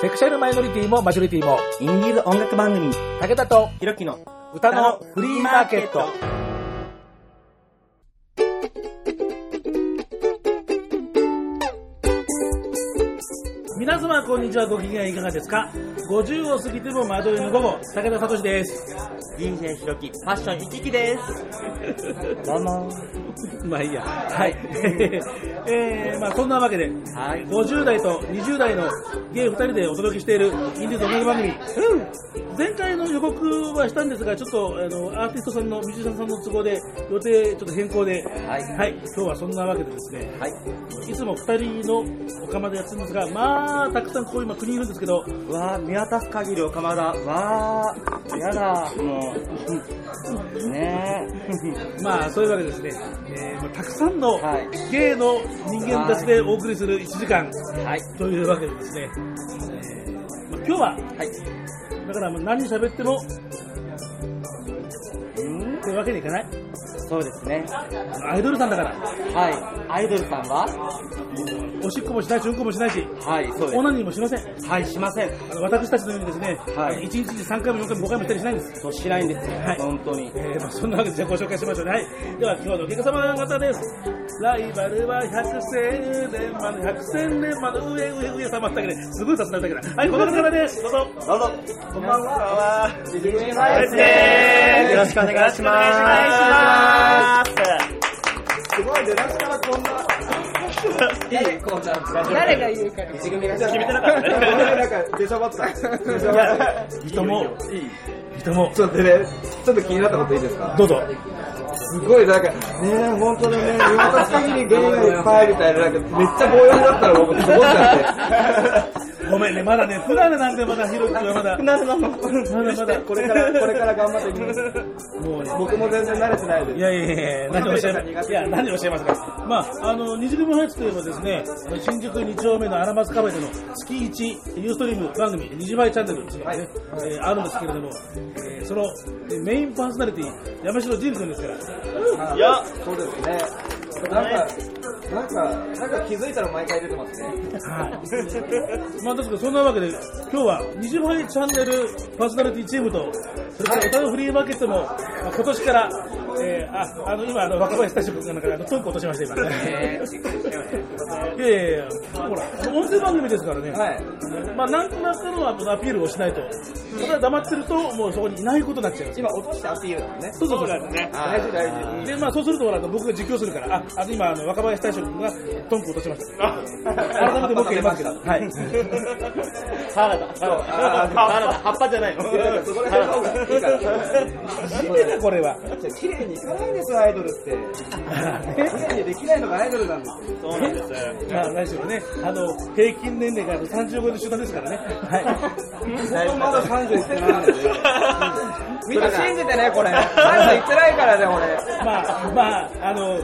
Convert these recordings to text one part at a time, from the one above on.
セクシャルマイノリティもマジョリティも、インディーズ音楽番組、武田とひろきの歌のフリーマーケット。皆様こんにちはご機嫌いかがですか ?50 を過ぎても窓いの午後、武田聡です。DJ ひろき、ファッション行き来です。どうも。まあいいや。はい。えー、まあそんなわけで、はい。50代と20代のゲイ2人でお届けしているインディーズ音楽番組。前回の予告はしたんですが、ちょっとあのアーティストさんの、ミュージシャンさんの都合で予定ちょっと変更で、はいはい、今日はそんなわけでですね、はい。いつも2人のお釜でやってるんですが、まあ、たくさんここ今国いるんですけど、うわー、見渡す限り岡間だ。わー、やだ、もう。ね まあ、そういうわけでですね、えーまあ、たくさんのはいゲイの人間たちでお送りする1時間え。はい。というわけでですね、えーまあ、今日は、はい。だからもう何喋ってもうん？ってわけにいかない？そうですね。アイドルさんだから、はい。アイドルさんは？おしっこもしないし、うんこもしないし、はい、そうオナニーもしません。す。はい、しません。あの私たちのようにですね、はい1日に3回も4回も5回もしたりしないんです。そうしないんですよ。はい本当に。えーまあ、そんなわけでじゃあご紹介しましょうね。はい。では今日のお客様方です。ライバルは百千年まで、百千年まで上上上様ったけど、すごい雑な歌だけど。はい、この方からです。どうぞ。どうぞ。こんばんは。ですよろしくお願いします。ますすごい出だしからこんな。いいこうちゃん。誰が言うか一組が決めてなかったね。なんか出しゃばった。出しゃばった。人も、いい。人も、ちょっとね、ちょっと気になったこといいですかどうぞ。すごいなんか、ねえ、本当にね、見渡す限りゲイがいっぱいみたいな、なんかめっちゃ棒読みだったら僕すごっちゃって。ごめんね、まだね、プラネなんでまだひろきはまだ、まなるなの。だまだ、これから、これから頑張っていきます。もうね、僕も全然慣れてないです。いやいやいや、何をおっしゃいますいや、何をおっしゃいますか。まあ、あの、二次組ハイツといえばですね、新宿2丁目の荒松カフェでの月1ユーストリーム番組、二次ファイチャンネルっていうのがね、えーあるんですけれども、えーそのえーメインパーソナリティ、山城仁君ですから、いや、そうですね。なんか、なんか、なんか気づいたら毎回出てますね。はい。まあ、確かそんなわけで、今日は二次ファイチャンネルパーソナリティチームと、それから歌のフリーマーケットも、ま、今年から、えー、あ、あの、今、あの、若林大将君がなんか、あの、トンク落としました、今。いやいやいや、ほら、音声番組ですからね。はい。まあ、なんとなくのアピールをしないと。ただ黙ってると、もうそこにいないことになっちゃう。今落としてアピールだもんね。そうそうそう。ね。大事大事。で、まあ、そうすると、ほら、僕が実況するから、あ、あの、今、あの、若林大将君がトンク落としました。改めてもう一回言いますけど。はい。サラダ。サラダ。サラダ。葉っぱじゃないの。そこら辺の方がいいから。初めてこれは。綺麗にいかないですよ、アイドルって。綺麗にできないのがアイドルなんですよ。そうなんです。まあ、何しろね、あの、平均年齢が30超えの集団ですからね。はい。僕まだ30いってないので。みんな信じてね、これ。30いってないからね、俺。まあ、まあ、あの、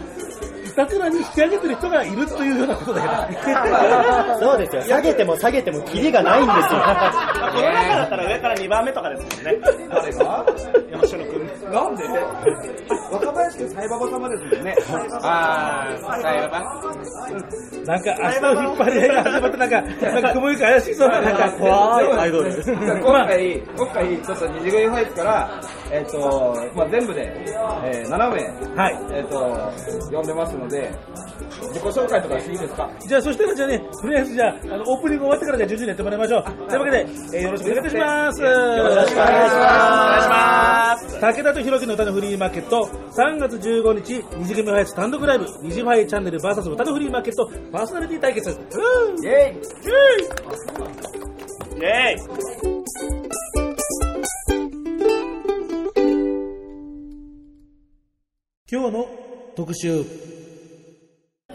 いたずらに引き上げてる人がいるというようなことだけど。そうですよ。下げても下げてもキリがないんですよ。この中だったら上から2番目とかですもんね。誰が？山城君。なんで？若林君、サイババ様ですもんね。あー、サイババなんか、足の引っ張り合いが始まって、なんか、なんか雲行き怪しそうな、なんか、怖いアイドル。今回、今回、ちょっと二次組ファイら、えっ、と、まあ、全部で、えー、7名、はい。えっ、と、呼んでますので、自己紹介とかしていいですか？じゃあ、そしたらじゃあね、とりあえずじゃあ、あの、オープニング終わってからじゃあ順々にやってもらいましょう。というわけで、えーよろしくお願いいたします。よろしくお願いします。お願いします。武田とひろきの歌のフリーマーケット、3月15日、二次組ファイツ単独ライブ、二次ファイチャンネル VS 歌のフリーマーケット、パーソナリティ対決。うんイェイイェイ今日の特集。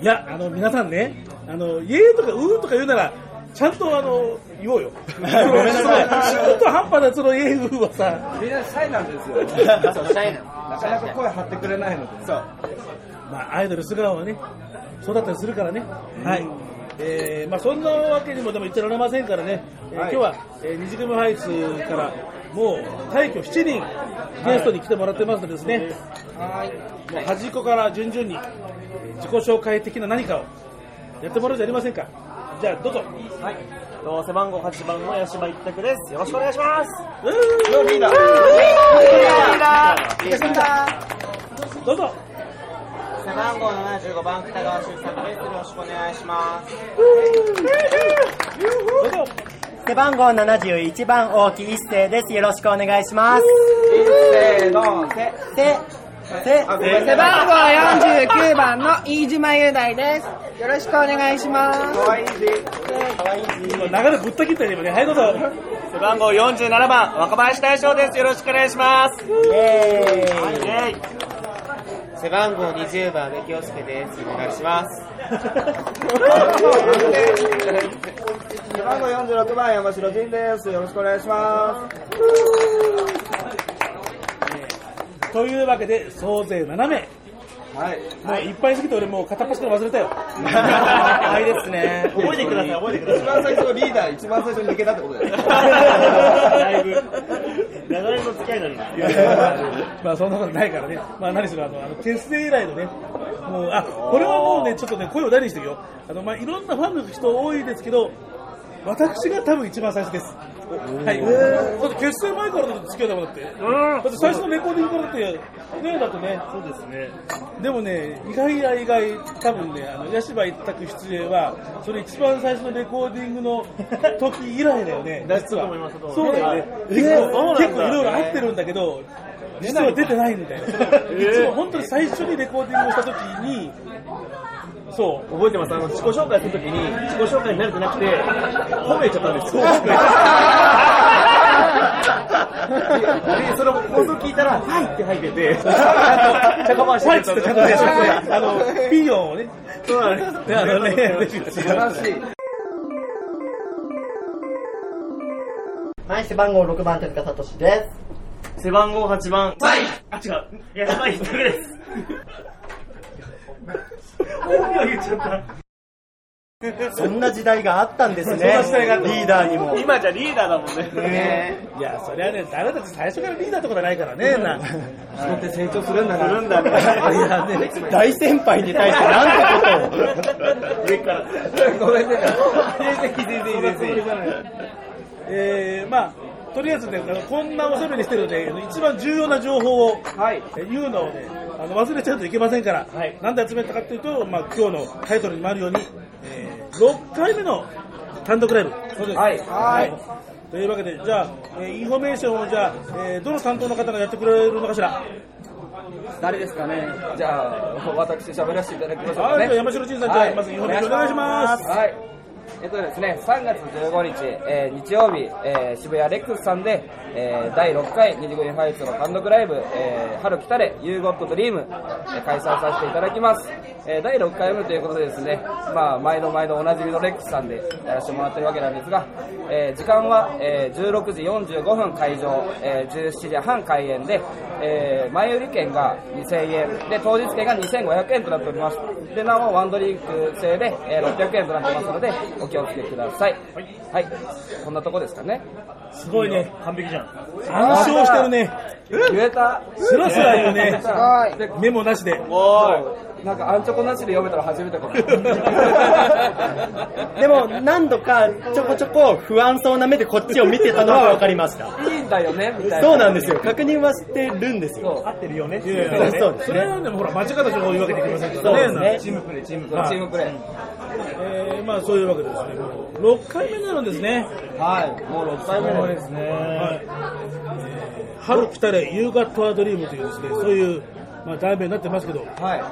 いや、あの、皆さんね、あの、イエーとかうーとか言うなら、ちゃんとあの、言おうよ。ごめんなさい。中途半端なそのイエーうーはさ、みんなシャイなんですよ。そう、シャイななかなか声張ってくれないので。そう。まあ、アイドル素顔はね、そうだったりするからね。はい。えーまあ、そんなわけにもでも言ってられませんからね、えーはい今日は、えー、二次組ハイツからもう大挙7人ゲストに来てもらってますのでですね、もう端っこから順々にえー自己紹介的な何かをやってもらうじゃありませんか。じゃあどうぞ。はい。と背番号8番の八島一択です。よろしくお願いします。リーダー。どうぞ。背番号75番北川修作です。よろしくお願いします。背番号71番大木一世です。よろしくお願いします。せーの、せ。せ、せ、あごめん背番号49番の飯島雄大です。よろしくお願いします。かわいいし。今流れぶった切ったよ、今ね。はい、どうぞ。背番号47番若林大将です。よろしくお願いします。イエーイ。イェイ背番号20番目京介です。お願いします。背番号46番山城仁です。よろしくお願いしまというわけで、総勢7名。す。はい。もういっぱいすぎて俺もう片っ端から忘れたよ。はいですね。覚えてください、覚えてくだ一番最初のリーダー、一番最初に抜けたってことだよ。だいぶ、長年の付き合いになります。まあそんなことないからね。まあ何しろあの、あの結成以来のね、もう、あ、これはもうね、ちょっとね、声を大にしてるよ。あの、まあいろんなファンの人多いですけど、私が多分一番最初です。はい。だって結成前から付き合いだもんだって。だって最初のレコーディングからだって、ねだってね。そうですね。でもね、意外や意外、多分ね、あの、ヤシバ一択出演は、それ一番最初のレコーディングの時以来だよね、実は。そうだよね。結構、結構いろいろ入ってるんだけど、実は出てないんだよ。いつも本当に最初にレコーディングをした時に、そう。覚えてますあの、自己紹介するときに、自己紹介に慣れてなくて、褒めちゃったんですよ。で、その放送聞いたら、はいって入ってて、してちゃんとね、あの、ピーヨンをね、そうなんです。ねあのね、素晴らしい。はい、背番号6番手塚聡です。背番号8番、はいあ、違う。いや、はい、一人です。本名言っちゃった。そんな時代があったんですね。リーダーにも。今じゃリーダーだもんね。ねいや、そりゃね、誰だって最初からリーダーってことはないからね、な。人って成長するんだな。するんだね。いやね、大先輩に対してなんてことを。上から。ごめんね。全 然いい、全然いい、全然いい。えー、まあ、とりあえずね、こんなおしゃべりしてるので、一番重要な情報を、はい。え言うのをね、あの忘れちゃうといけませんから、はいなんで集めたかっていうと、まあ、今日のタイトルにもあるように、えー6回目の単独ライブ。そうです。はいはい。というわけで、じゃあ、えーインフォメーションを、じゃあ、えーどの担当の方がやってくれるのかしら？誰ですかね？じゃあ、私喋らせていただきましょうかはい、ね。じゃあ山城仁さん、じゃあ、まずインフォメーションお願いします。はい。えっとですね、3月15日、えー日曜日、えー渋谷レックスさんで、えー第6回虹組ファイツの単独ライブ、えー春来たれ、 You Got Dream、えー開催させていただきます。えー第6回目ということでですね、まあ、毎度毎度おなじみのレックスさんでやらせてもらってるわけなんですが、えー時間は、えー16時45分開場、えー17時半開演で、えー前売り券が2000円、で、当日券が2500円となっております。で、なお、ワンドリンク制で、えー600円となってますので、お気をつけください。はい。こんなとこですかね。すごいね。完璧じゃん。暗唱してるね。言えたスラスラ言うね。メモなしで。なんか、アンチョコなしで読めたら初めてかも。でも、何度かちょこちょこ不安そうな目でこっちを見てたのは分かりました。いいんだよねみたいな。そうなんですよ。確認はしてるんですよ。合ってるよね。いそうですそうですそれはでもほら、間違った情報を言うわけにいきませんかそうらね。ですね。チームプレー、チームプレー。チームプレー。えー、まあそういうわけでですね、もう6回目になるんですね。はい。もう6回目ですね。はい。えー春来たれ、夕方はドリームというですね、そういう、まあ題名になってますけど、だはい。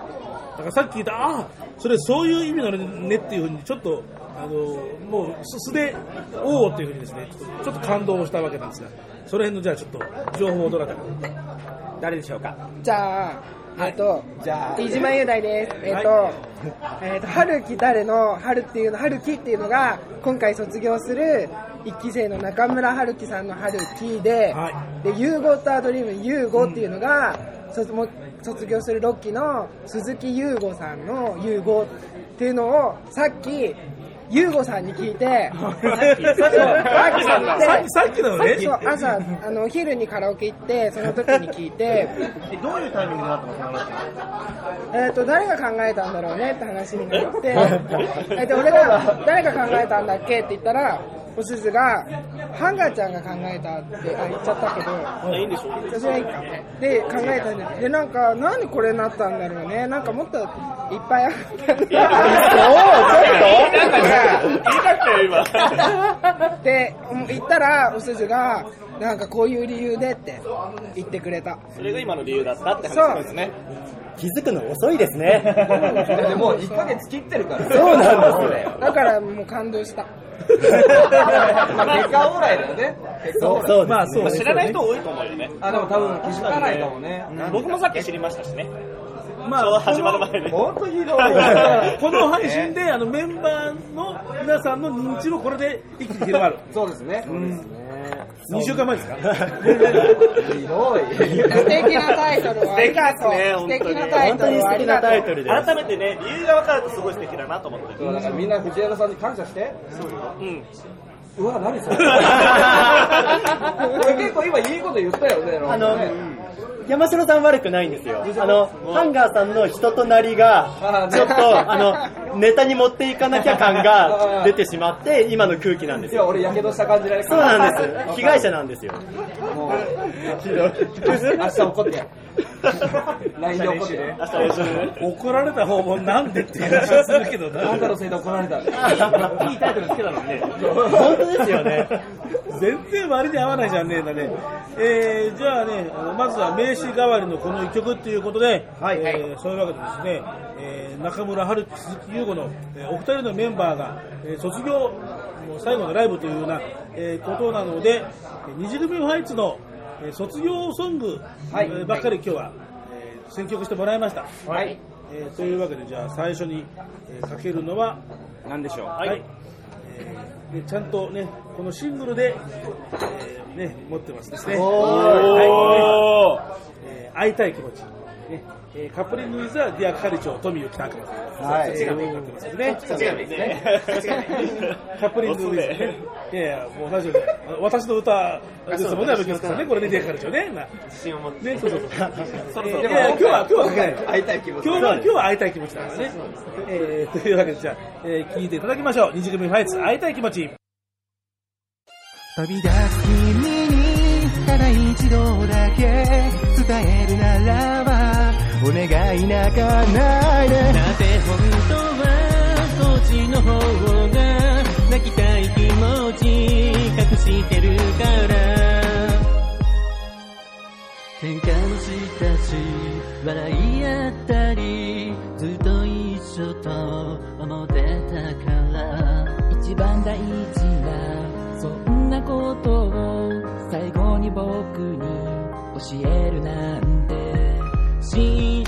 からさっき聞いた、ああ、それそういう意味なのねっていうふうに、ちょっと、あの、もう素素で、おおっていうふうにですね、ちょっと感動したわけなんですが、その辺のじゃあちょっと、情報をどなたか。誰でしょうか？じゃあ、えっと、じゃあ、飯島雄大です。えっと、えっと、春樹誰の？春っていうの、春樹っていうのが、今回卒業する一期生の中村春樹さんの春樹で、はい。で、ユーゴタードリーム、ユーゴっていうのが、卒も卒業する6期の鈴木優吾さんのユーゴっていうのを、さっき、優吾さんに聞いて、そうさっきなのね。そう朝あのお昼にカラオケ行ってその時に聞いてえどういうタイミングでなったのその話えっと誰が考えたんだろうねって話になって。えっと俺が誰が考えたんだっけって言ったらおすずが、ハンガーちゃんが考えたって、あ、言っちゃったけど、いいんでしょそれはいいか。で、考えたんです。で、なんか、なんでこれになったんだろうね。なんかもっといっぱいあったんだ。言いたくてよ、今。で、言ったら、おすずが、なんかこういう理由でって言ってくれた。それが今の理由だったってそう話ですね。気づくの遅いですね。でもう1ヶ月切ってるから。そうなんですよ。だからもう感動した。まあ結果オーライだよね。結果オーライ。そうまあそうまあ知らない人多いと思うよね。あ、でも多分気づかないかもね。僕もさっき知りましたしね。まちょうど始まる前に。ほんとひどい。この配信であのメンバーの皆さんの認知もこれで一気に広がる。そうですね。2週間前ですか？ひどい。素敵なタイトルをありがとう。素敵ですね素敵なタイ本当にトルを素敵な。タイトルです。改めてね、理由が分かるとすごい素敵だなと思って。だからみんな藤原さんに感謝して。うん。うわ、何そ れ結構今いいこと言ったよね。あのね、山城さん悪くないんですよ。あの、ハンガーさんの人となりがちょっと、あの、ネタに持っていかなきゃ感が 出てしまって、今の空気なんですいや、よ。俺やけどした感じで。そうなんです。被害者なんですよ。もう、明日怒って。LINE で怒って。ね。怒られた方もなんでっていう話はするけどな。あんたのせいで怒られた。いいタイトルつけたのにね。本当ですよね。全然割に合わないじゃんねえんだね。えー、じゃあね、まずは名詞代わりのこの一曲っていうことで、はいえーそういうわけでですね、えー中村春樹、鈴木優吾の、えーお二人のメンバーが、えー卒業の最後のライブというような、えーことなので、えー二次組ファイツの、えー卒業ソング、ばっかり今日は、えー選曲してもらいました。はい。えーというわけで、じゃあ最初に、えーかけるのは、なんでしょう？ははい。えーでちゃんとね、このシングルで、えーね、持ってますですね。おはいー。えー会いたい気持ち。ねえーカップリングイズはディア係長、トミー・キタク。はいそっちがメインになってますよね。そっちがメインですねカップリングイズね。いやいや、もう大丈夫。私の歌ですもんね、あの曲さんね。これね、ディア係長ね。な自信を持って。ね、そうそうそう。そろそろいやいや今日は、今日は。会いたい気持ち。今日は、今日は会いたい気持ちだからね。えー、というわけで、じゃあ、えー、聞いていただきましょう。二次組ファイツ、会いたい気持ち。飛び出す君にただ一度だけ伝えるならばお願い泣かないで。だって本当はそっちの方が泣きたい気持ち隠してるから。喧嘩もしたし笑い合ったりずっと一緒と思ってたから。一番大事なそんなことを最後に僕に教えるなんて。信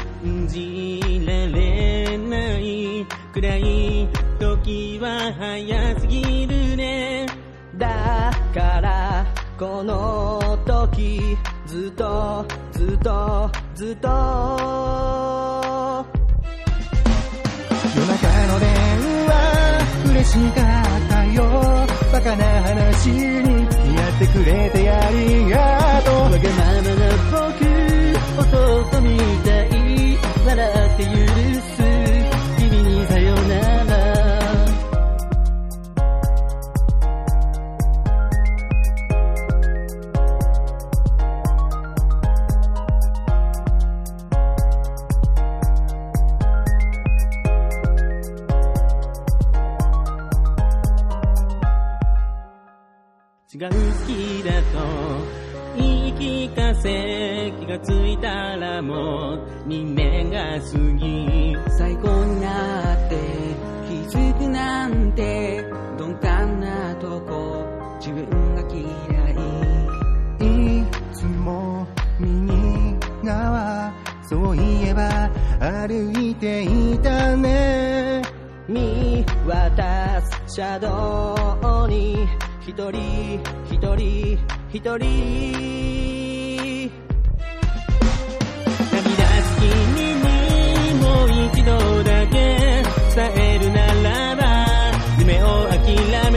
じられないくらい時は早すぎるね。だからこの時ずっとずっとずっと。夜中の電話嬉しかったよ。バカな話にやってくれてありがとう。わがままな僕弟みたい笑って許す君にさよなら。違う好きだと言い聞かせ気がついたらもう2年が過ぎ最高になって気づくなんて鈍感なとこ自分が嫌い。いつも右側そういえば歩いていたね。見渡す車道に一人一人一人。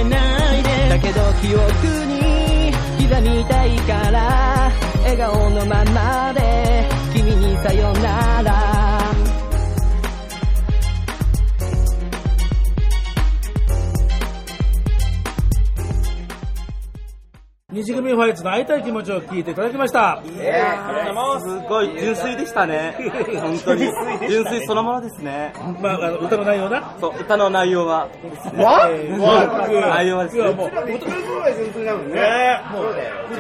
ないで。だけど記憶に刻みたいから笑顔のままで君にさよなら。二次組ファイツの会いたい気持ちを聞いていただきました。すごい純粋でしたね。本当に。純粋そのものですね。まあ、あの歌の内容な。そう、歌の内容は。わ内容はですねいや、もう、歌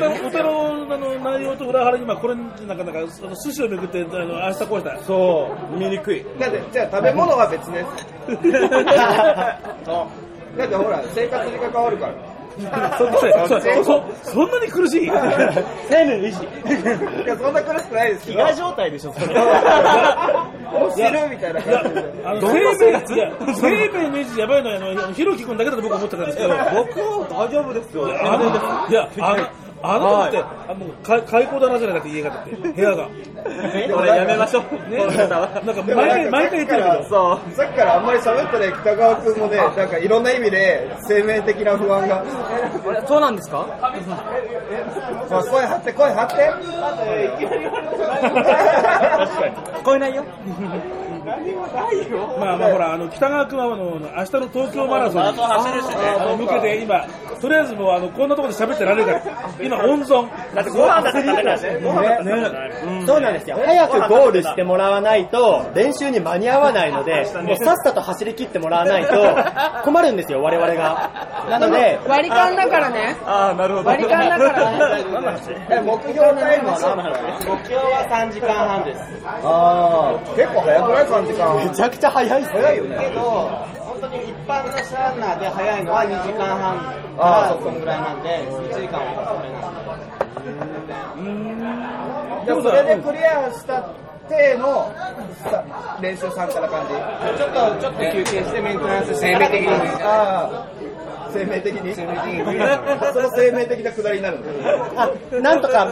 歌歌のあの内容と裏腹に、まあ、これ、なんか、なんか、寿司をめぐって、あの、明日こうした。そう、見にくい。だって、じゃあ食べ物は別 です。だってほら、生活に関わるから。そそそそそんなに苦しい。生命維持。い。や、そんな苦しくない。です飢餓状態でしょ、それ。死ぬみたいな感じで。あの生命生命の維持やばい。のはあのひろき君だけだと僕は思ってたんですけど僕は大丈夫ですよ。いやあのあのだって、あもうか開口だなじゃないだって家がだって部屋が これやめましょう。ねなんか毎回毎回言ってるけどそう。さっきからあんまり喋ってない北川君もね、なんかいろんな意味で生命的な不安が。そうなんですか？まあ声張って、声張って。聞こえないよ。まあまあほらあの北川君はあの明日の東京マラソンに向けて今とりあえずもうあのこんなところで喋ってられるから今温存だってご飯だって食べないしね。そうなんですよ。早くゴールしてもらわないと、練習に間に合わないので、もうさっさと走り切ってもらわないと 困るんですよ、我々が。なので、割り勘だからね。ああ、なるほど。割り勘だからね。え目標タイムは何分目標は3時間半です。ああ、結構早くない？?3 時間。めちゃくちゃ早いっす早いよね。けど、本当に一般のランナーで早いのは2時間半あかーそんぐらいなんで、1時間は遅れなんで。でもそれでクリアした体のさ練習参加な感じ。ちょっと、ちょっと休憩してメンテナンス生命的に。ああ、生命的に？生命的に。その生命的なくだりになるの。あ、なんとか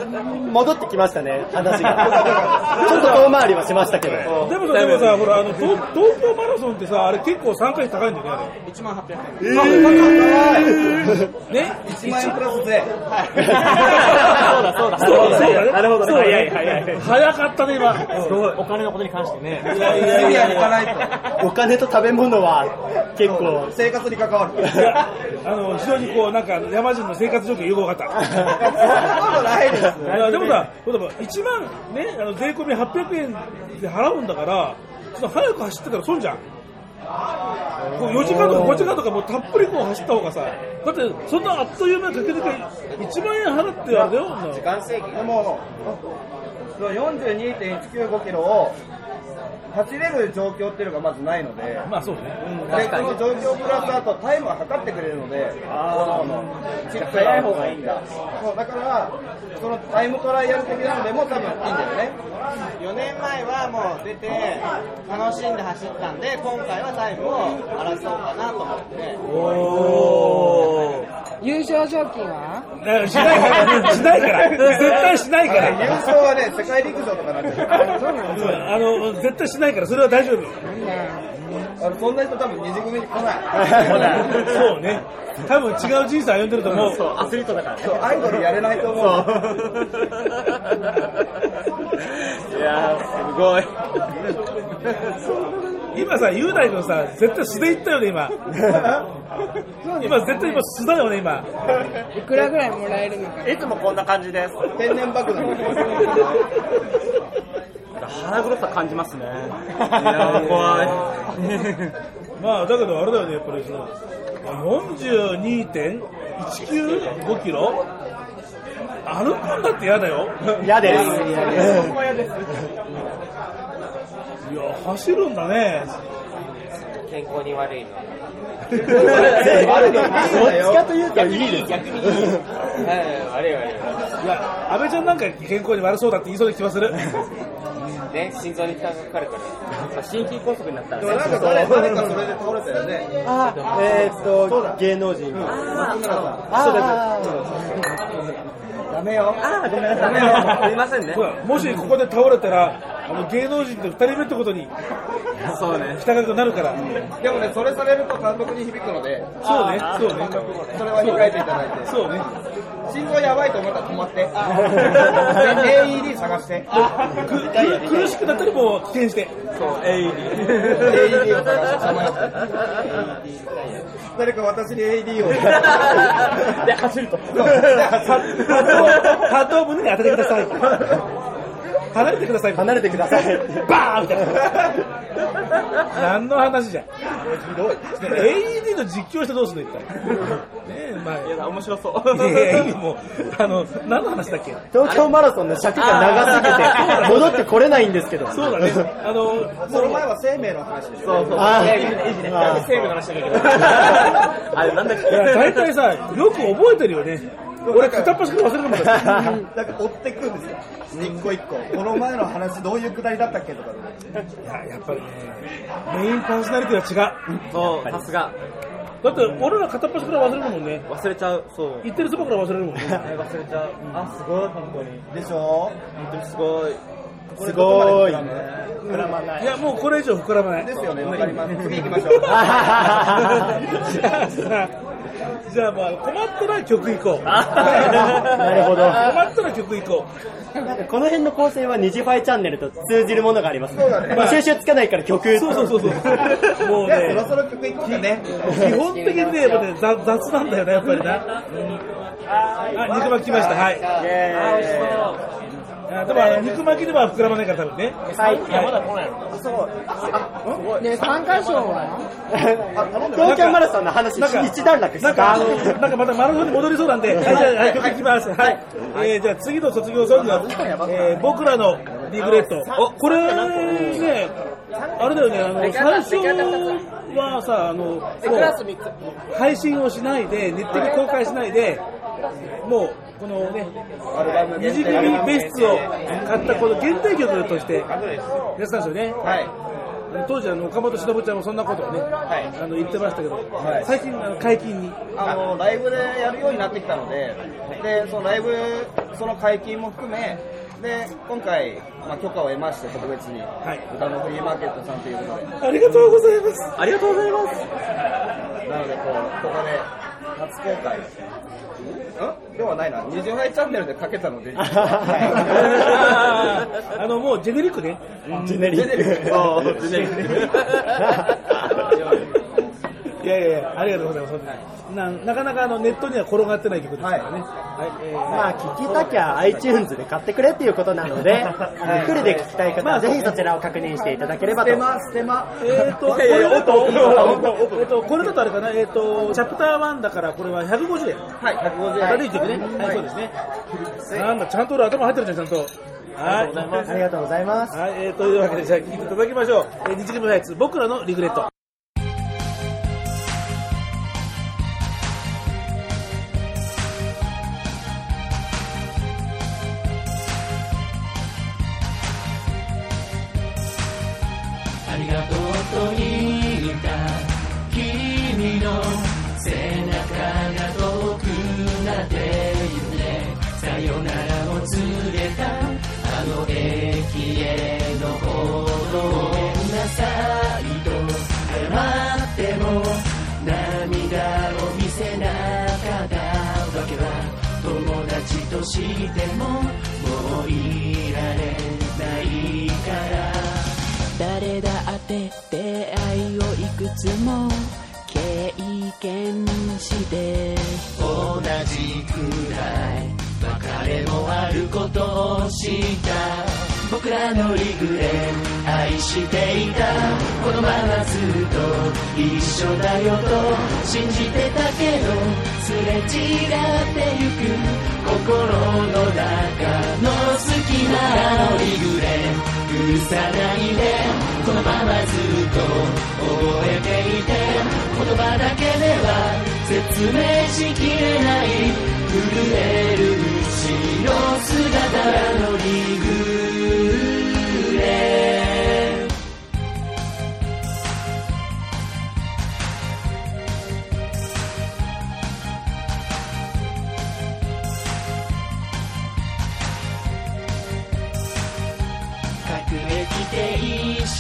戻ってきましたね、話が。ちょっと遠回りはしましたけど。でもさでもさほらあの東東京マラソンってさあれ結構参加費高いんだよねあ1万800円。れね1万円プラス税。そうだそうだ。そうだそうだねなるほどね。そうだね早い早い。早かったね今お金のことに関してね。いやいやいやいや行かないと。お金と食べ物は結構、生活に関わる。あの非常にこうなんか山人の生活状況よく分かったそんなことないです。いやでもさ、例えば1万ね、あの税込み800円で払うんだから、その早く走ってたら損じゃん。こう4時間とか5時間とかもうたっぷりこう走った方がさ、だってそんなあっという間にかけてけ1万円払ってあれだよ、時間制限でも、その42.195キロを走れる状況っていうのがまずないので、まあそうね。でこの状況プラスあとタイムは測ってくれるので、チップ早い方がいいんだ。そうだから、そのタイムトライアル的なのでも多分いいんだよね。4年前はもう出て、楽しんで走ったんで、今回はタイムを争そうかなと思って。お優勝賞金は？ー。しないから、しないから、絶対しないか優ら。勝はね、世界陸上とかになっちゃう。そうなんですあの、絶対しないから、それは大丈夫。あのそんな人多分二次組に来ない。そうね。多分違う人生歩んでると思う。アスリートだからね。そうアイドルやれないと思う。いやー、すごい。今さ、雄大君さ、絶対素で行ったよね、今。今、絶対今素だよね、今。いくらぐらいもらえるのか。いつもこんな感じです。天然爆弾。腹黒さ感じますね。いやー、怖い。まあ、だけどあれだよね、やっぱりその、42.195キロ？歩くんだって嫌だよ。嫌です。いや、走るんだね。健康に悪いの。どっちかというといいです。悪い悪い。いや、安倍ちゃんなんか健康に悪そうだって言いそうな気がする。ね、心臓に負担がかかるから。心筋梗塞になったでもなんか誰誰かそれで倒れたよね。あ、えーっと、芸能人。あダメよ。あ、ごめんなさい。すいませんねもしここで倒れたら、あの芸能人で2人目ってことにそうね。北川君なるから。でもね、それされると単独に響くので、そうね、そうね。それは控えていただいて。そうね。心臓やばいと思ったら止まって。AED 探して。く苦しくなったらもう危険して。そう、AED。AED を探してさまよって誰か私に AED をで、走ると。ハ ートを胸に当ててください。離れてください。離れてください。バーンみたいな。何の話じゃん。ひどい。AED の実況してどうするの一体。ねえ、まあ。いや、面白そう。いやいやもう、あの、何の話だっけ？東京マラソンの尺が長すぎて、戻ってこれないんですけど。そうだね。あの、その前は生命の話でしょそうそう。あーねいいね、いいね。あーなんでセーブの話だけど。あれ、なんだっけ？大体さ、よく覚えてるよね。俺、片っ端から忘れるもんだか追ってくんですよ一個一個この前の話どういうくだりだったっけとかいや、やっぱりね、メインパーソナリティは違う。そう、さすが。だって、俺ら片っ端から忘れるもんね。忘れちゃう。そう。言ってるそばから忘れるもんね。忘れちゃう。あ、すごい、本当に。でしょ？本当にすごい。すごい。いや、もうこれ以上膨らまない。ですよねわかります次行きましょう じゃあまあ、困ったら曲行こう。なるほど。困ったら曲行こなんかこの辺の構成はニジファイチャンネルと通じるものがあります。そうだねまあ収集つかないから曲。う。そうそうそうそう。もうじゃあそねろ、そろ曲行こうかね基本的にね、やっぱね雑雑なんだよね、やっぱりな。あ、肉巻き来ました、はい。あでもあの肉巻きでは膨らまないから多分ね。はい。まだ来ないので、参加賞は東京マラソンの話なんか一段落しなんかあた。の、なんかまたマラソンに戻りそうなんで、はい、じゃあ、はい、曲いきます。はい。えー、じゃあ次の卒業ソングは、えー、僕らのリグレット。お、これね、あれだよね、あの、最初はさ、あの、配信をしないで、ネットに公開しないで、もう、このね、二次組別室を買ったこの限定曲としてやってたんですよね。はい当時あの岡本忍ちゃんもそんなことをね、あの言ってましたけど、い最近あの解禁に。あのライブでやるようになってきたので、でそのライブ、その解禁も含め、で今回、まあ、許可を得まして、特別に、はい歌のフリーマーケットさんということで、ありがとうございます。ありがとうございます。なのでこう、ここで初公開、んではないな、二十杯チャンネルでかけたので、あのもうジェネリックね。ジェネリック。いやいや、ありがとうございます。ななかなかあのネットには転がってない曲ですからね。はい。えーまあ、聞きたきゃ iTunes で買ってくれっていうことなので、フルで聞きたい方はぜひそちらを確認していただければと。ステマ、ステマ、えっと、これだと、えっと、これだとあれかな、えっと、チャプター1だから、これは150円。はい、150円。軽い曲ね。はい、そうですね。なんだ、ちゃんと俺頭入ってるじゃん、ちゃんと。はい。ありがとうございます。はい、えー、というわけで、じゃあ聴いていただきましょう。えー、日組のやつ、僕らのリグレット。としてももういられないから。誰だって出会いをいくつも経験して同じくらい別れもあることを知った。僕らのリグレ愛していた。このまますると一緒だよと信じてたけど。すれ違ってゆく心の中の隙間のリグレ許さないでこのままずっと覚えていて言葉だけでは説明しきれない震える後ろ姿のリグレ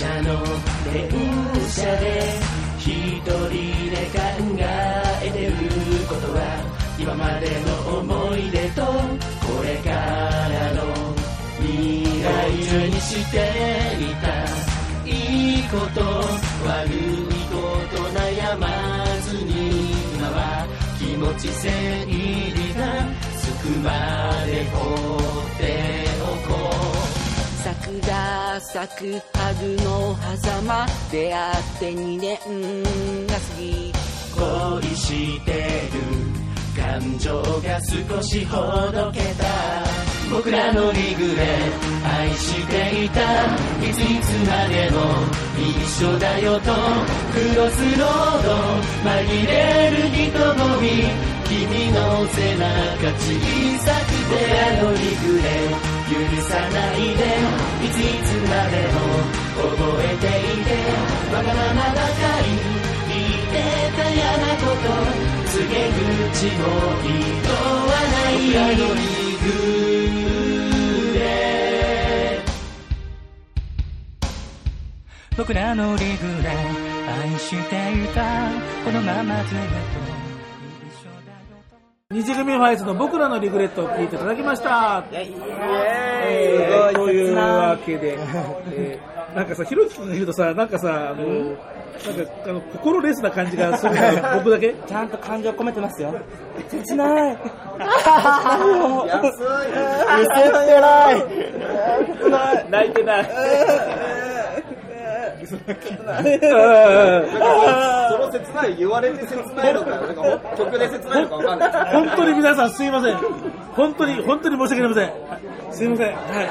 車の電車で一人で考えてることは今までの思い出とこれからの未来にしていたいいこと悪いこと悩まずに今は気持ち整理がつくまで放っておこう桜咲く春の狭間出会って2年が過ぎ恋してる感情が少しほどけた。僕らのリグレ愛していた。いついつまでも一緒だよとクロスロード紛れる人混み君の背中小さくてあのリグレ。許さないでいついつまでも覚えていてわがままばかり言ってた嫌なこと告げ口も言わないのリグレ僕らのリグレ愛していた。このままずっと二次組ファイズの僕らのリグレットを聞いていただきました。えーというわけで、えーなんかさ、ひろき君が言うとさ、なんかさ、あの、なんか、あの、心レスな感じがするのよ僕だけ？ちゃんと感情込めてますよ。切ない。安い。見せてない。泣いてない。切ない言われて切ないのか、なんか曲で切ないのかわかんない。本当に皆さんすいません。本当に、本当に申し訳ありません。すいません。はい。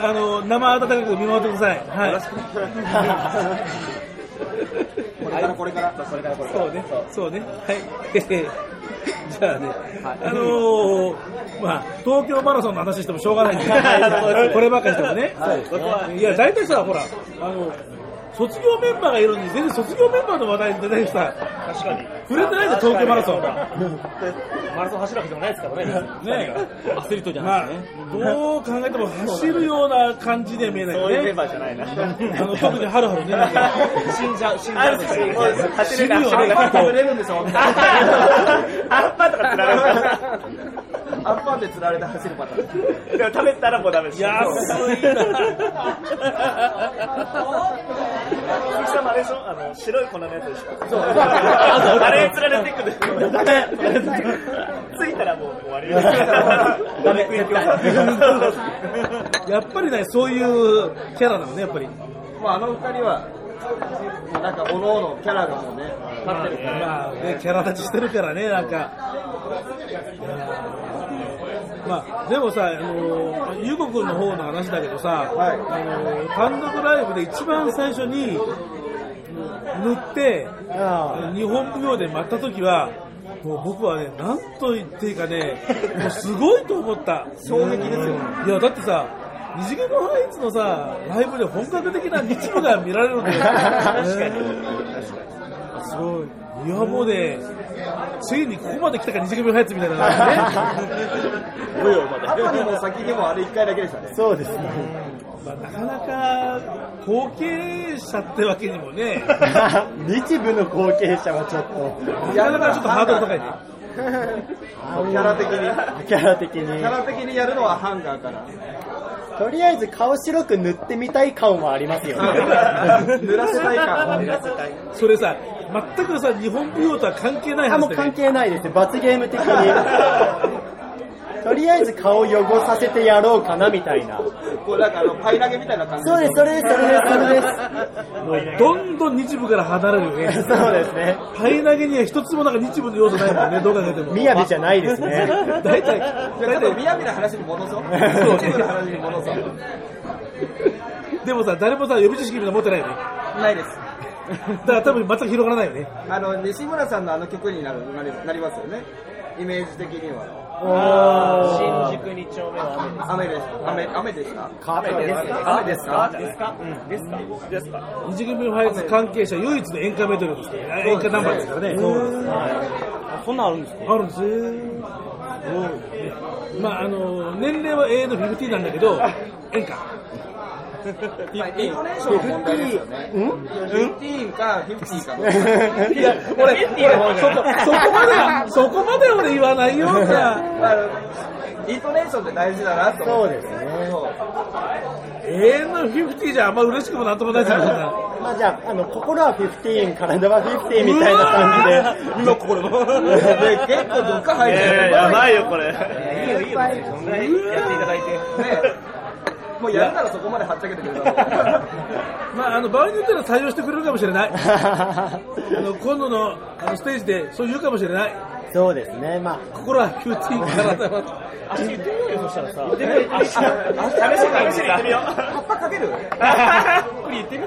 あの、生温かく見守ってください。はい。これからこれから。これからこれから。そうね、そうね。はい。じゃあね、あのー、まあ、東京マラソンの話してもしょうがないんで、こればっかりしてもね。いや、大体さ、ほら、あの、卒業メンバーがいるのに、全然卒業メンバーの話題出ないしさ、確かに。触れてないんだ、東京マラソン。マラソン走るわけでもないですからね。ねアスリートじゃまあないですね。、どう考えても走るような感じには見えないよね。バーじゃないな。あの特にハルハルね、死んじゃう、死んじゃう。死ぬよね、食べれるんでしょ アッパーとか釣られるから。アッパーで釣られて走るパターン。でも食べたらもうダメです。と。安いな。福さんもあれでしょあの、白い粉のやつでしょそう。あれ釣られていくんですよ。ダメついたらもう終わりです。ダメ、絶対。やっぱりね、そういうキャラなのね、やっぱり。まああの二人は、なんかおのおのキャラがもうね、立ってるから。まあね、キャラ立ちしてるからね、なんか。まあ、でもさ、あのゆうこくんの方の話だけどさ、はいあの単独ライブで一番最初に塗って、日本舞踊で舞った時は、もう僕はね、なんと言っていいかね、もうすごいと思った。衝撃ですよ。いや、だってさ、二次元のハイツのさ、ライブで本格的な日舞が見られるんだよ。確かに。すごい。いや、もうね、ついにここまで来たか二次元ハイツみたいな感じね。後にも先にもあれ一回だけでしたね。そうですね。まあ、なかなか後継者ってわけにもね、日部の後継者はちょっと、なかなかちょっとハードル高いね。キャラ的に。キャラ的キに。ャラ的にやるのはハンガーから。とりあえず顔白く塗ってみたい感はありますよね。濡らせたい感。それさ、全くさ、日本舞踊とは関係ないあ、もう関。係ないですね。罰ゲーム的に。とりあえず顔汚させてやろうかなみたいな。こうなんかあの、パイ投げみたいな感じ。そうです、それです、それです、それです。もうどんどん日舞から離れるよね。そうですね。パイ投げには一つもなんか日舞の要素ないもんね、どう考えても。みやびじゃないですね。大体、じゃあちょっとみやびな話に戻そう。みやびな話に戻そう。でもさ、誰もさ、予備知識みたいなの持ってないよね。ないです。だから多分全く広がらないよね。あの、西村さんのあの曲になる、なりますよね。イメージ的には。新宿二丁目は雨です。雨です。雨、雨ですか？雨です雨ですか？ですかうん。ですかですか二次組ファイズ関係者唯一の演歌メドレーですからね。演歌ナンバーですからね。そんなんあるんですかあるんですまああの、年齢は永遠の50なんだけど、演歌。まあイントネーションの問題ですよね。うん？15か50か。いや、俺、俺、そこ、そこまでは、そこまで俺言わないよ、じゃあ。まあイントネーションって大事だなと思って。そうですね。永遠の50じゃあんま嬉しくもなんともない。まあじゃあ、あの、心は15、体は50みたいな感じで。身の心の。で、結構どっか入ってる。やばいよ、これ。いいよいいよ、そんぐらいやっていただいて。ねもうやるならそこまではっちゃけてくれたら。まあ、あの、場合によっては採用してくれるかもしれない。あの、今度の、あの、ステージでそう言うかもしれない。そうですね。まあ、心は50、体は。足言ってみようよ、そしたらさ。試し試しに行ってみよう。葉っぱかける？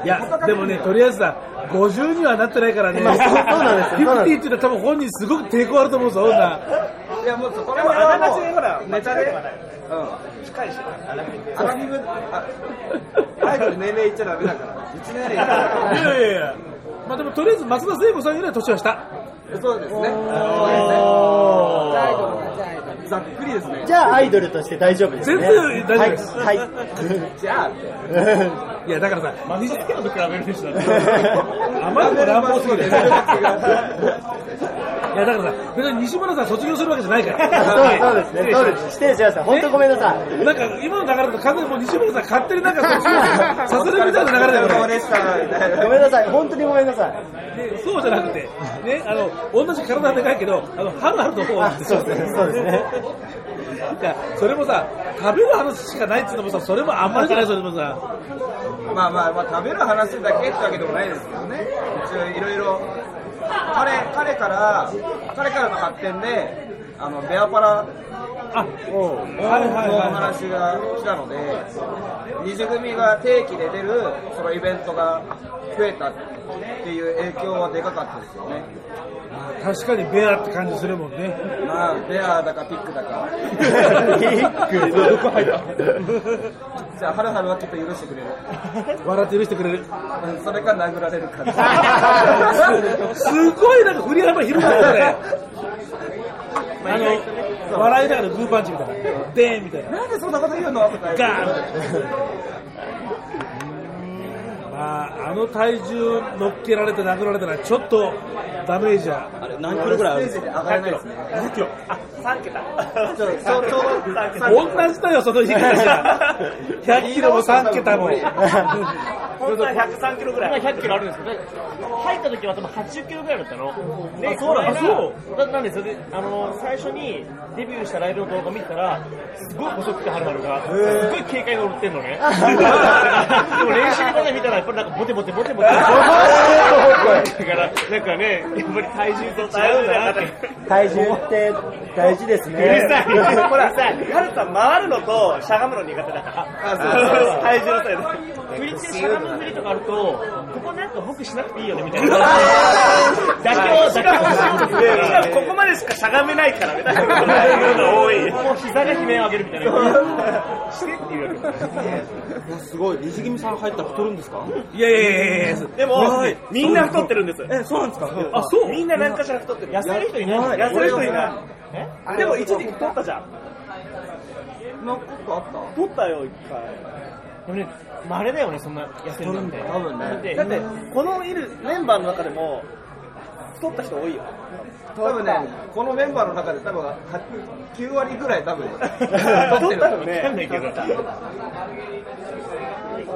いや、でもね、とりあえずさ、50にはなってないからね。まあそうそうなんですよそうなん50ですっていうのは多分本人すごく抵抗あると思うぞ、女。いや、もうこはあながちもうほら、ネタで。うん。近いし。アラフィアイドル年齢言っちゃダメだから。1年齢言っちゃダメいやいやいや。まあでもとりあえず松田聖子さんよりは年は下。そうですね。そうですね。アイドルだじゃあアイドルざっくりですね。じゃあアイドルとして大丈夫ですね。全然大丈夫ですはい。はい。じゃあ。いや、だからさ、松田のと比べるでし ょ。あまりにも乱暴すぎる。いや、だからさ、別に西村さん卒業するわけじゃないから。そうそうですね。そうです。失礼しました。本当ごめんなさい。なんか今の流れだと完全にもう西村さん勝手になんか卒業させるみたいな流れだよごめんなさい。本当にごめんなさい。でそうじゃなくて、ね、あの、同じ体でかいけど、あの、春春の方あそうですね。そうですね。いや、それもさ、食べる話しかないっていうのもさ、それもあんまりじゃない、それもさ。まあまあ、まあ、食べる話だけってわけでもないですけどね。一応いろいろ、彼、彼から、彼からの発展で、あの、ベアパラあ、はいはいのおは話が来たので、二次組が定期で出るそのイベントが増えたっていう。影響はでかかったですよね。い。確かにベアって感じするもんね。まあ、ベアだかピックだか。どこ入ったじゃあ、ハルハルはきっと許してくれる。笑って許してくれる。う。んそれか殴られるか。すごいなんか振り幅広がったね。あの、笑いながらグーパンチみたいな。でーんみたいな。なんでそんなこと言うの？ガーンまあ、あの体重乗っけられて殴られたらちょっとダメージは。あれ、何キロぐらいあるステージで上がれないですね。?2 キロ。あ、3桁。同じだよ、その言い方じゃ。100キロも3桁も。本当は103キロぐらい。今100キロあるんですけど、入った時は多分80キロぐらいだったの。で、そうなんでそれで、あの、最初にデビューしたライブの動画見たら、すごい細くてはるはるが、すごい軽快に乗ってんのね。でも練習動画見たら、ぱりなんかボテボテボテボテ。だから、なんかね、やっぱり体重と違うんだなって。体重って大事ですうるさね。い。ほらさ、ハルさん回るのとしゃがむの苦手だから。体重のせいで。振りってしゃがむ振りとかあると、ここなんか僕しなくていいよねみたいな。妥協、妥協しようとする。ここまでしかしゃがめないからみたいなことが多い。もう膝が悲鳴を上げるみたいな。してっていうわけ。すごい、西組さん入ったら太るんですか？いやいやいやいやでも、みんな太ってるんです。え、そうなんですかあ、そうみんな何かしら太ってる。痩せる人いない痩せる人いない。でも一時期太ったじゃん。なんかあった太ったよ、一回。でもね、まれだよね、そんな痩せるなんて。多分ねだって、このいるメンバーの中でも、太った人多いよ。多分ね、このメンバーの中で多分9割ぐらい多分太ってるったよね。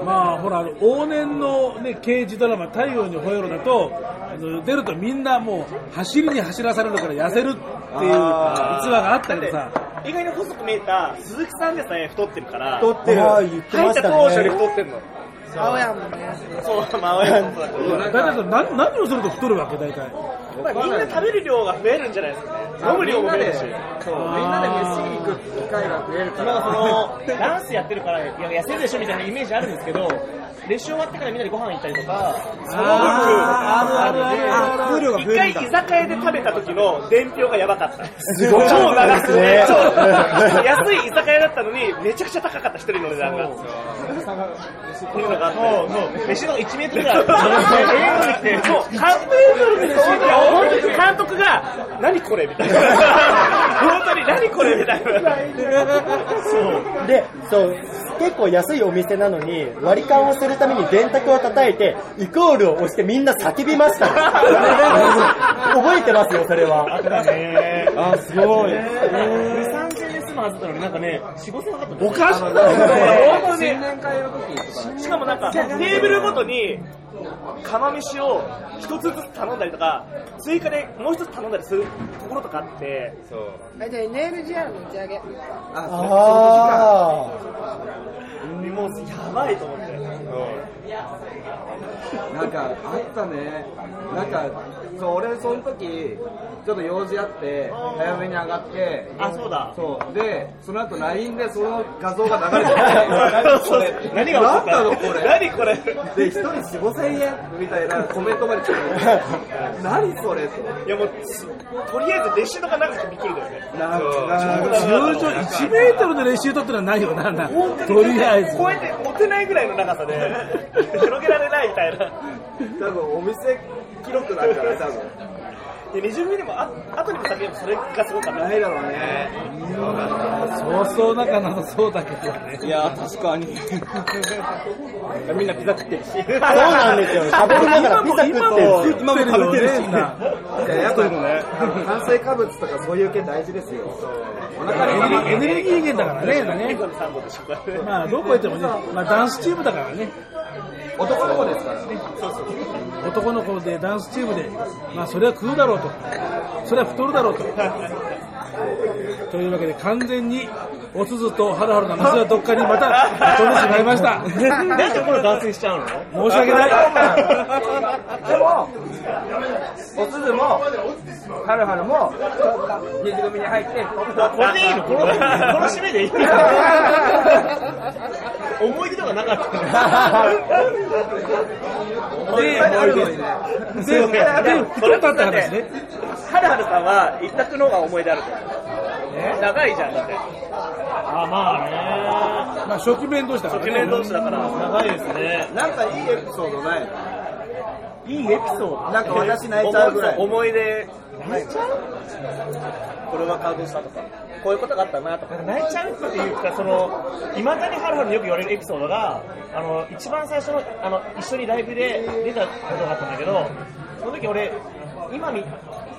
まあ、ほら、あの往年のね、刑事ドラマ、太陽に吠えろだと、あの出るとみんなもう、走りに走らされるから痩せるっていう逸話があったけどさ、意外に細く見えた鈴木さんでさえ太ってるから、太ってる。入ったた当初よりね。太ってんの。青山もねそう、まあ、青山もそうだけど。大体さ何何をすると太るわけ、大体。まあみんな食べる量が増えるんじゃないですかね。飲む量も増えるし。そうみんなで飯に行く機会が増えるかなんらかその、ダンスやってるから、いや、痩せるでしょみたいなイメージあるんですけど、練習終わってからみんなでご飯行ったりとか、そのあーあるあるあるある。分、一回居酒屋で食べた時の伝票がやばかった。すごい。超長くて、ね。安い居酒屋だったのに、めちゃくちゃ高かった、一人の値段が。っていうのがあって、飯の1メートルぐらいあって、映画で来て、もう、半メートルで飯本当に監督が、何これみたいな。本当に何これみたいな。そう。で、そう、結構安いお店なのに、割り勘をするために電卓を叩いて、イコールを押してみんな叫びました。覚えてますよ、それは。ねあ、すごい。2、3000円済むはずだのになんかね、4、5000円かかった。おかしい本当に新年会の時とかしかもなんか、テーブルごとに、釜飯を一つずつ頼んだりとか、追加でもう一つ頼んだりするところとかあって、あじゃあ NLGR の打ち上げ。あもうやばいと思って。なんかあったねなんかそう俺その時ちょっと用事あって早めに上がってあ、そうだ。そうでその後 LINE でその画像が流れてきて何これ何が何なのこれ？何これ？で、一人4、5千円みたいなコメントまで来て、何それと。いやもう、とりあえずレシートが長くてびっくりだよね。なんか、通常1メートルの練習取ってのはないよな、なとりあえず。こうやって持てないぐらいの長さで、広げられないみたいな。多分お店記録なんじゃない多分。で、20ミリもあ後にも先にもそれがすごかった。ないだろうね。そうそう仲なさそうだけどね。いや、確かに。みんなピザ食ってるし。そうなんですよ。食べながらピザ食今もって今も食べてるし。いや、やっぱね、炭水化物とかそういう系大事ですよ。お腹にエネルギー源だからね。まあ、どこ行ってもね、まあ、ダンスチームだからね。男の子ですからね。男の子でダンスチームで、まあ、それは食うだろうと。それは太るだろうと。というわけで、完全に、おすずとハラハラの店はどっかにまた飛んでしまいました。なんでこれ断線しちゃうの？申し訳ない。でも、おすずも、はるはるも、二次組に入って、これでいいの？この、締めでいい 思い出とかなかったで、で、で、太ったって話ね。はるはるさんは一択の方が思い出あると思う。長いじゃん、だって。あ、まあね。まあ、初期面同士だからね。初期面同士だから長いですね。なんかいいエピソードないいいエピソードなんか私泣いちゃうぐらい思い出。泣いちゃう？これは感動したとか。こういうことがあったなとか。泣いちゃうっていうか、その、いまだにハルハルによく言われるエピソードが、あの、一番最初の、あの、一緒にライブで出たことがあったんだけど、その時俺、今見、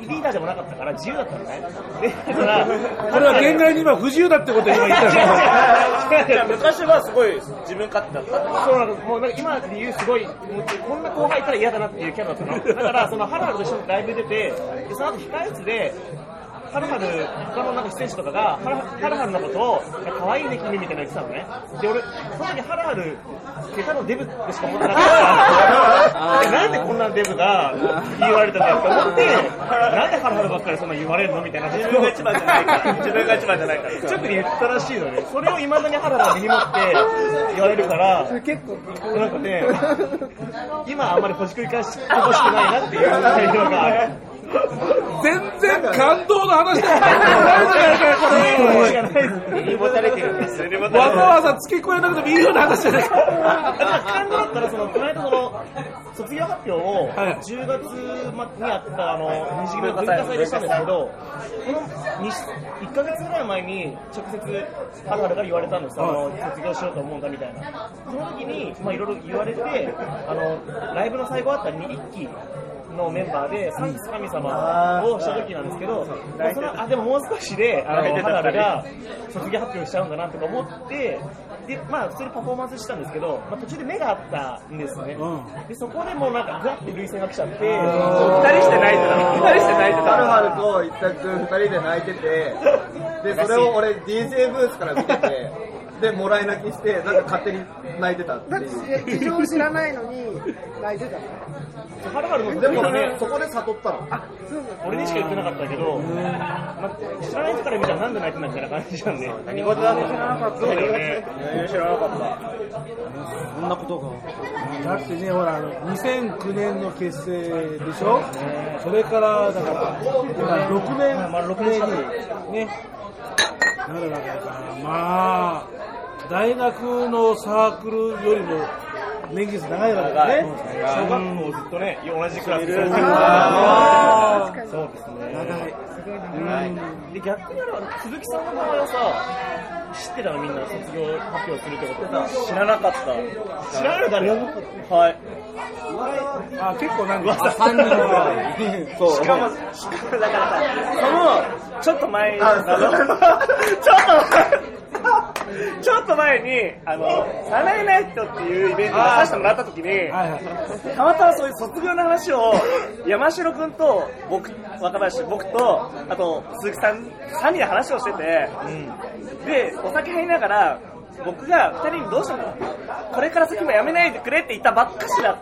リーダーでもなかったから自由だったのね。で、だから、これは限界に今不自由だってことを今言った違う違う昔はすごい自分勝手だった。そうなんかもうなんか今で言うすごい、こんな後輩いたら嫌だなっていうキャラだったの。だからそのハルハルと一緒にライブ出て、でその後控え室で、ハルハル、他のなんか出演者とかが、ハルハルハルのことを、可愛いね君みたいなの言ってたのね。で、俺、その時ハルハル、下手のデブってしか思ってなかったから、なんでこんなデブが言われたんだよって思って、なんでハルハルばっかりそんな言われるのみたいな。自分が一番じゃないから。自分が一番じゃないから。ちょっと言ったらしいのね。それを未だにハルハルが身に持って言われるから、結構なんかね、今あんまりほじくり返してほしくないなっていう内容がある。全然感動の話じゃないかよ、これ。根に持たれてるんですよ。わざわざ付け加えなくてもいいような話じゃないか。感動だったら、その、この間その、卒業発表を、はい10月にあった、あの、二次元の文化祭でしたんですけど、このに1ヶ月ぐらい前に、直接、ハルハルから言われたんですあの、卒業しようと思うんだみたいな。その時に、まあいろいろ言われて、あの、ライブの最後あたりに一期、のメンバーで、神様をした時なんですけど、まあそのあ、でももう少しで、あの、ハルハルが卒業発表しちゃうんだなとか思って、で、まあ普通にパフォーマンスしたんですけど、まあ途中で目があったんですね。で、そこでもうなんかグワッて涙腺が来ちゃって、二人して泣いてた。二人して泣いてた。はるはると一択二人で泣いてて、で、それを俺 DJ ブースから見てて、で、もらい泣きして、なんか勝手に泣いてたってだっていう。事情知らないのに泣いてたの？ハルハルのでもねね、、そこで悟ったの。俺にしか言ってなかったけど、まあ、知らない人から見たらなんで泣いてんだみたいな感じなんで。何事だって知らなかった。そうだよね。知らなかった。そんなことが。だってね、ほら、あの？2009年の？結成でしょそれから、だから、今6年、まあ、6年に、ね、なるわけだから、まあ、大学のサークルよりも、年月長いわけだね。小学校ずっとね、同じクラスで。そうですね。はい。で、逆にあの、鈴木さんの場合はさ、知ってたのみんな卒業発表するってことさ、知らなかった。知らない誰はい。あ、結構なんか、3人ぐらい。そう。しかも、しかもだからさ、その、ちょっと前、ちょっと、ちょっと前に、あの、サナエナイトっていうイベントを出させてもらった時に。たまたまそういう卒業の話を、山城くんと僕、若林、僕と、あと鈴木さん、3人で話をしてて、で、お酒入りながら、僕が2人にどうしても、これから先もやめないでくれって言ったばっかしだっ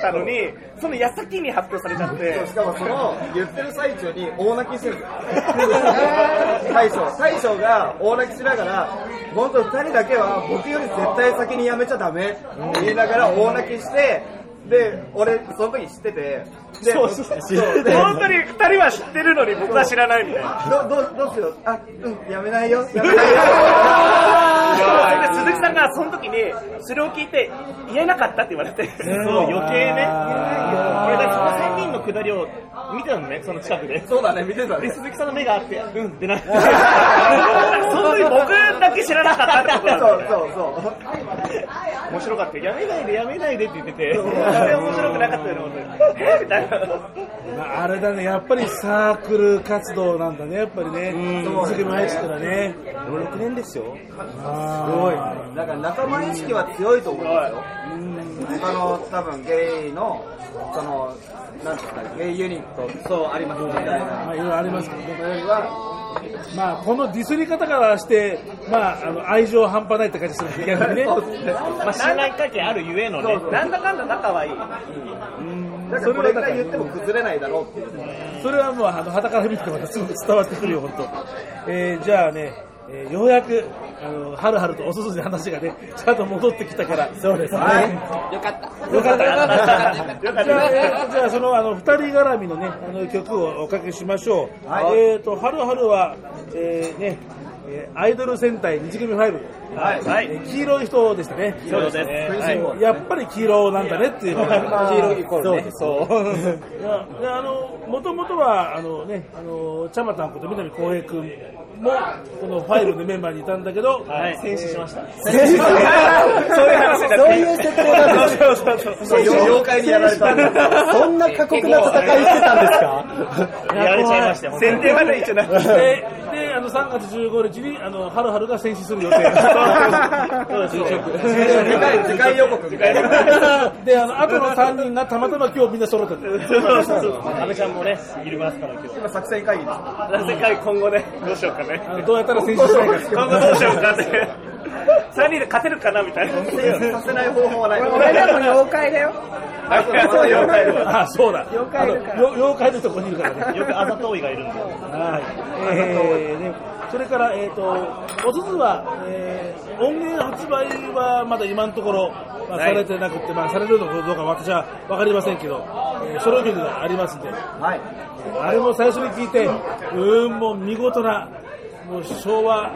たのに、その矢先に発表されちゃって、しかもその言ってる最中に大泣きしてる。大将大将が大泣きしながら本当二人だけは僕より絶対先にやめちゃダメ。って言いながら大泣きしてで俺その時知ってて。でそうそうそう。で本当に2人は知ってるのに僕は知らないみたいな。どどうどうしよう。あうんやめないよ。やめないよ で鈴木さんがその時にそれを聞いて言えなかったって言われて、そう。余計ね、俺だその3人のくだりを見てたのね、その近くで。そうだね見てたでね鈴木さんの目があって、うんってなって、その時僕だけ知らなかったってことそうなんだよそうそう面白かったよやめないでやめないでって言ってて、あれ面白くなかったよね、本当に。えみたいな。まああれだね、やっぱりサークル活動なんだね、やっぱりね。水木も入ってたらね。6年ですよ。すごい。だから仲間意識は強いと思うんですよ。他の多分ゲイの、その、なんていうんですか、ゲイユニット、そうありますみたいな。まあいろいろありますけどね。それよりは、まあこのディスり方からして、まああの愛情半端ないって感じするんです逆にね。まあ、信頼関係あるゆえのね、なんだかんだ仲はいい。だからこれぐらい言っても崩れないだろうっていう。それはもうあの肌から見てもすぐ伝わってくるよ、本当。えー、じゃあね、えーようやく、あの、はるはるとおすすめの話がね、ちゃんと戻ってきたから。そうですね。よかった。よかった。よかったじゃあ、えーじゃあその、あの、二人絡みのね、あの、曲をおかけしましょう。えーと、はるはるは、えー、ね、えーアイドル戦隊日組5。はい。はい。えー黄色い人でしたね。そうですね。はい、やっぱり黄色なんだねっていうのが、黄色イコールね。そう。いやであのもともとはあのねあのちゃまたんこと南光平君もこのファイルのメンバーにいたんだけど、はい。戦死しました。そういう話だそういう設定なんですそうそうそう。そう妖怪にやられたんだ。そんな過酷な戦いしてたんですかやられちゃいましたよ。設定まで一応なってでであの3月15日にあのはるはるが戦死する予定そうです。次回、次回予告。であの後の3人がたまたま今日みんな揃ってるそう。そうそう。安倍ちゃんもね、いるますから今日。今作戦会議です。世界今後ね、どうしようかね。あのどうやったら戦死しないか今後どうしようかって。3人で勝てるかなみたいな。させない方法はない。俺でも妖怪だよ。そう妖怪であそうだ妖怪妖怪のとこにいるからねよくあざといがいるんで。はい。えーね、それから、えっ、と、おすずは、えー音源発売はまだ今のところ、まあ、されてなくて、まあ、されるのかどうか私は分かりませんけど、えーソロ曲がありますんで、はい。あれも最初に聞いて、うーん、もう見事な、もう昭和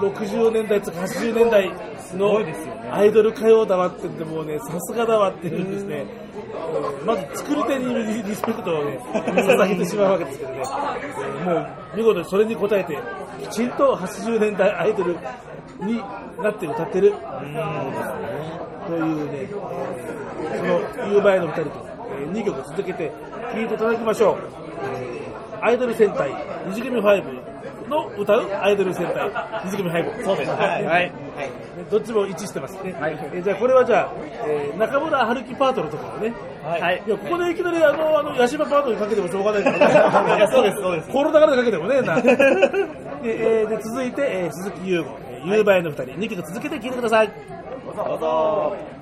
60年代とか80年代のアイドル歌謡だわって言って、もうね、さすがだわっていうんですね、えーまず作り手にリリスペクトをね、捧げてしまうわけですけどね、えーもう見事にそれに応えて、きちんと80年代アイドルになって歌ってる、というね、その夕前の2人と、え2曲続けて聴いていただきましょう。えーアイドル戦隊、二次組5の歌うアイドル戦隊、二次組5。そうです。はい。はい。どっちも一致してますね。えーじゃあこれはじゃあ、えー中村春樹パートのところね。はい。いや、ここでいきなりあの、あの、ヤシバパートにかけてもしょうがないからね。いやそうですそうですこの流れでかけてもねえな。で、えーで続いて、えー鈴木優吾、えー、夕映えの二人、2曲続けて聴いてください。どうぞ。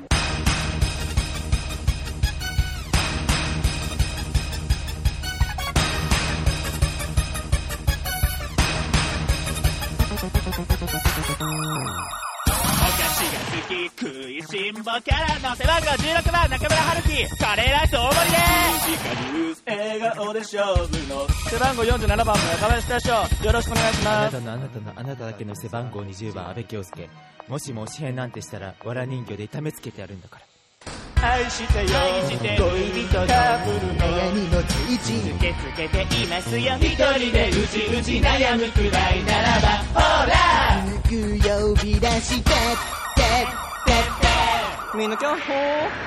食いしん坊キャラの背番号16番中村春樹カレーライス大盛りでミカニュース笑顔で勝負の背番号47番の中林大将よろしくお願いしますあなたのあなたのあなただけの背番号20番阿部恭介。もしも紙幣なんてしたらわら人形で痛めつけてやるんだから。愛してよ。恋人の悩みのついちつけつけていますよ。一人でうじうじ悩むくらいならば。ほら。木曜日だしてってみんな今日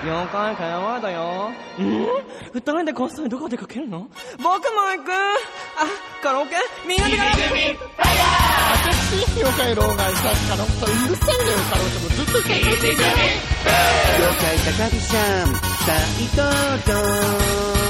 4回会話だよ。うん二人でこっそりどこ出かけるの？僕も行く。あ、カラオケ。みんなでカラオケ。私、よかい老害さんから本当うるせえんだよ、カラオケも。ずっと歌ってる。了解高木さん。さあど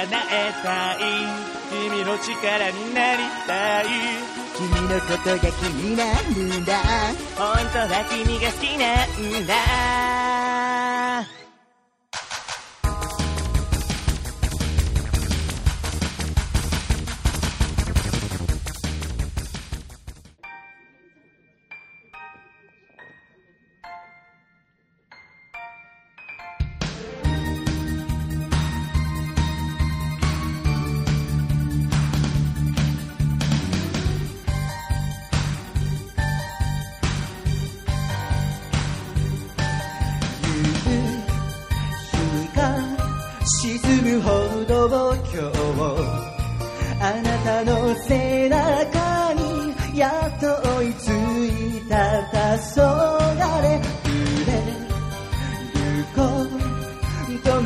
叶えたい君の力になりたい君のことが気になるんだ。本当は君が好きなんだ。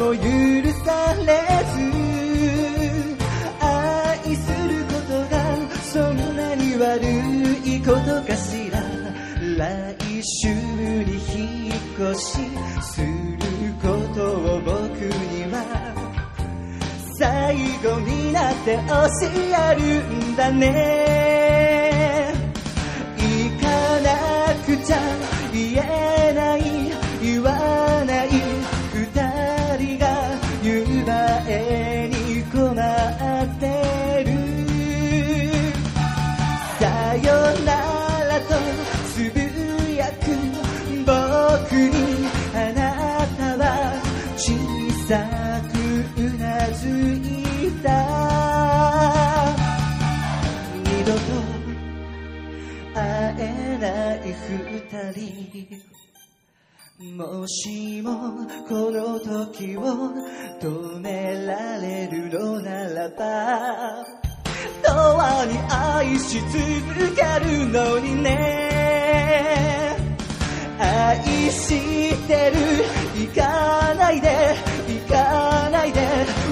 も許されず愛することがそんなに悪いことかしら。来週に引っ越しすることを僕には最後になって教えるんだね。行かなくちゃ言えない二人。もしもこの時を止められるのならば永遠に愛し続けるのにね。愛してる。行かないで。行かないで。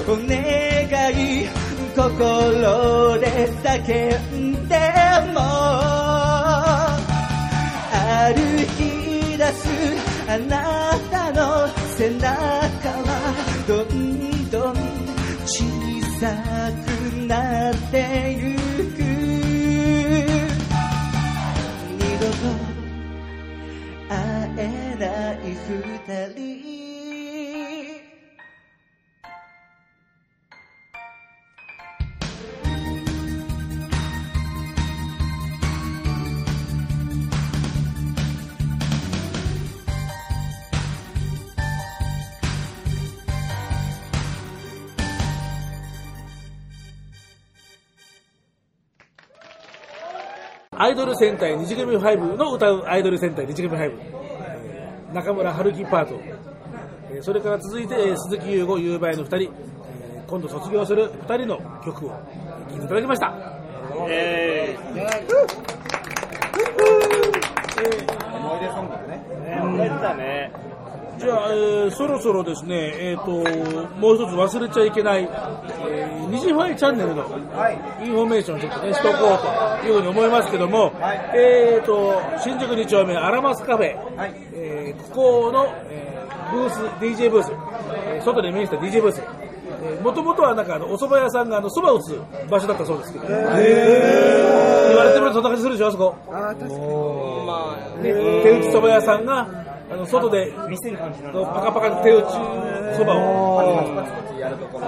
お願い。心で叫んでも。歩き出すあなたの背中はどんどん小さくなってゆく。二度と会えない二人。アイドル戦隊二次組5の歌うアイドル戦隊二次組5、えー中村春樹パート、えーそれから続いて、えー鈴木優吾、優馬への2人、えー今度卒業する2人の曲を聴いていただきました。え思い出ソングだね。ー、思い出だね。じゃあ、えーそろそろですね、えー、ともう一つ忘れちゃいけない、えー、ニジファイチャンネルのインフォメーションをちょっとね、しとこうというふうに思いますけども、えー、と新宿2丁目アラマスカフェ、えーここの、えーブース、DJ ブース、えー外で面した DJ ブース、もともとはなんかあのお蕎麦屋さんがあの蕎麦を打つ場所だったそうですけど、言われてみるとそんな感じするでしょ、あそこ。あー確かに。ね。手打ち蕎麦屋さんがあの外で見せる感じなパカパカ手打ちそばをパチパチやるところ。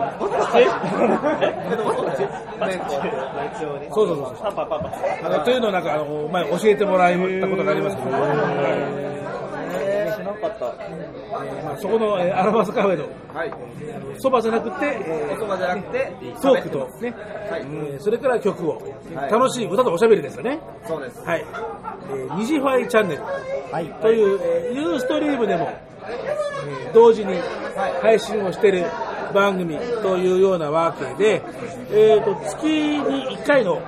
そうそうそうパンパンパンパン。あのというのをなんかあの前教えてもらったことがありますけど、知らなかった。まあ、そこの、えーアラバスカフェのはい。そばじゃなくて、えおそばじゃなくて、ートークとね、はい。えーそれから曲を、はい楽しい歌とおしゃべりですよね。そうです。はい。えー、ニジファイチャンネル。はい。という、えー、ユーストリームでも、えー同時に配信をしている番組というようなわけで、えー、と月に1回の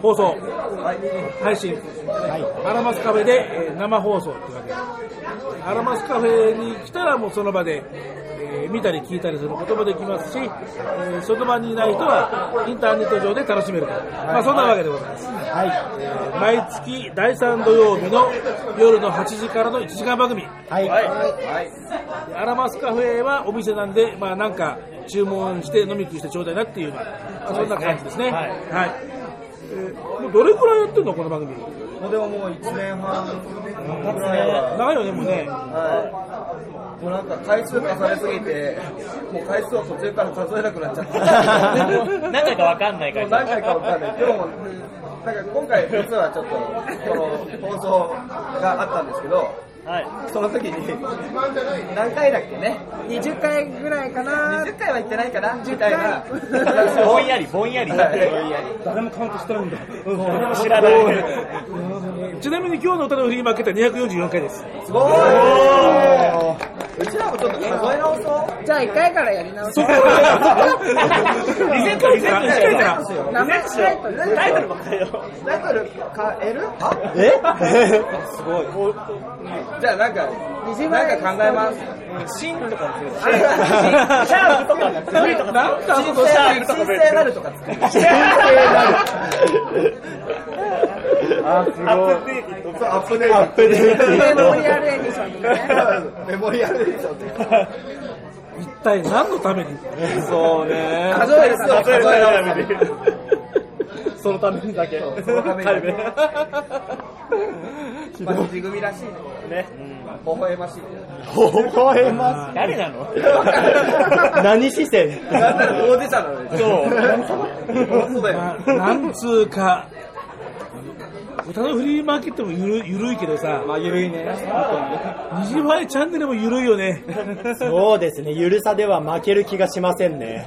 放送、配信、アラマスカフェで、えー生放送というわけ。で、アラマスカフェに来たらもうその場で、えー見たり聞いたりすることもできますし、えーその場にいない人はインターネット上で楽しめると、まあ、そんなわけでございます。はい。毎月第3土曜日の夜の8時からの1時間番組。はい。でアラマスカフェはお店なんで、まあなんか注文して飲み食いしてちょうだいなっていう、まあ、そんな感じですね。はい。えーもうどれくらいやってんのこの番組。もうでももう1年半ぐらいは。長いよね、もうね。はい。もうなんか回数重ねすぎて、もう回数を途中から数えなくなっちゃった。何回かわかんないから。何回かわかんない。でも、なんか今回実はちょっと、この放送があったんですけど、はい。その時に、何回だっけね？20回ぐらいかな ?20 回は行ってないかな？みたいな。ぼんやり、ぼんやり。誰もカウントしてないんだ。誰も知らない。ちなみに今日の歌のフリーマーケットは244回です。すごい。うちらもちょっと数え直そう。じゃあ1回からやり直そう。リセット、リセットしてトルばっかりよ。タイトル変えるえ？すごい。じゃあなんか、なんか考えます。シンとか。シャープとか、とか。なんか神聖神聖なるとか。あ、すごい。アップデート。アップデートメモリアルエディションにね。メモリアル。一体何のためにそうね。数える数える数えるそのためにだけ。そのために。まあ、地組らしいね。ね。微笑ましい。微笑ま誰なの？す。何視線なんなら当事者なのに。そう。そうだよ。まあ、なんつうか、歌のフリーマーケットもゆるゆるいけどさ、まあ、ゆるいね。ニジファイチャンネルもゆるいよね。そうですね。ゆるさでは負ける気がしませんね。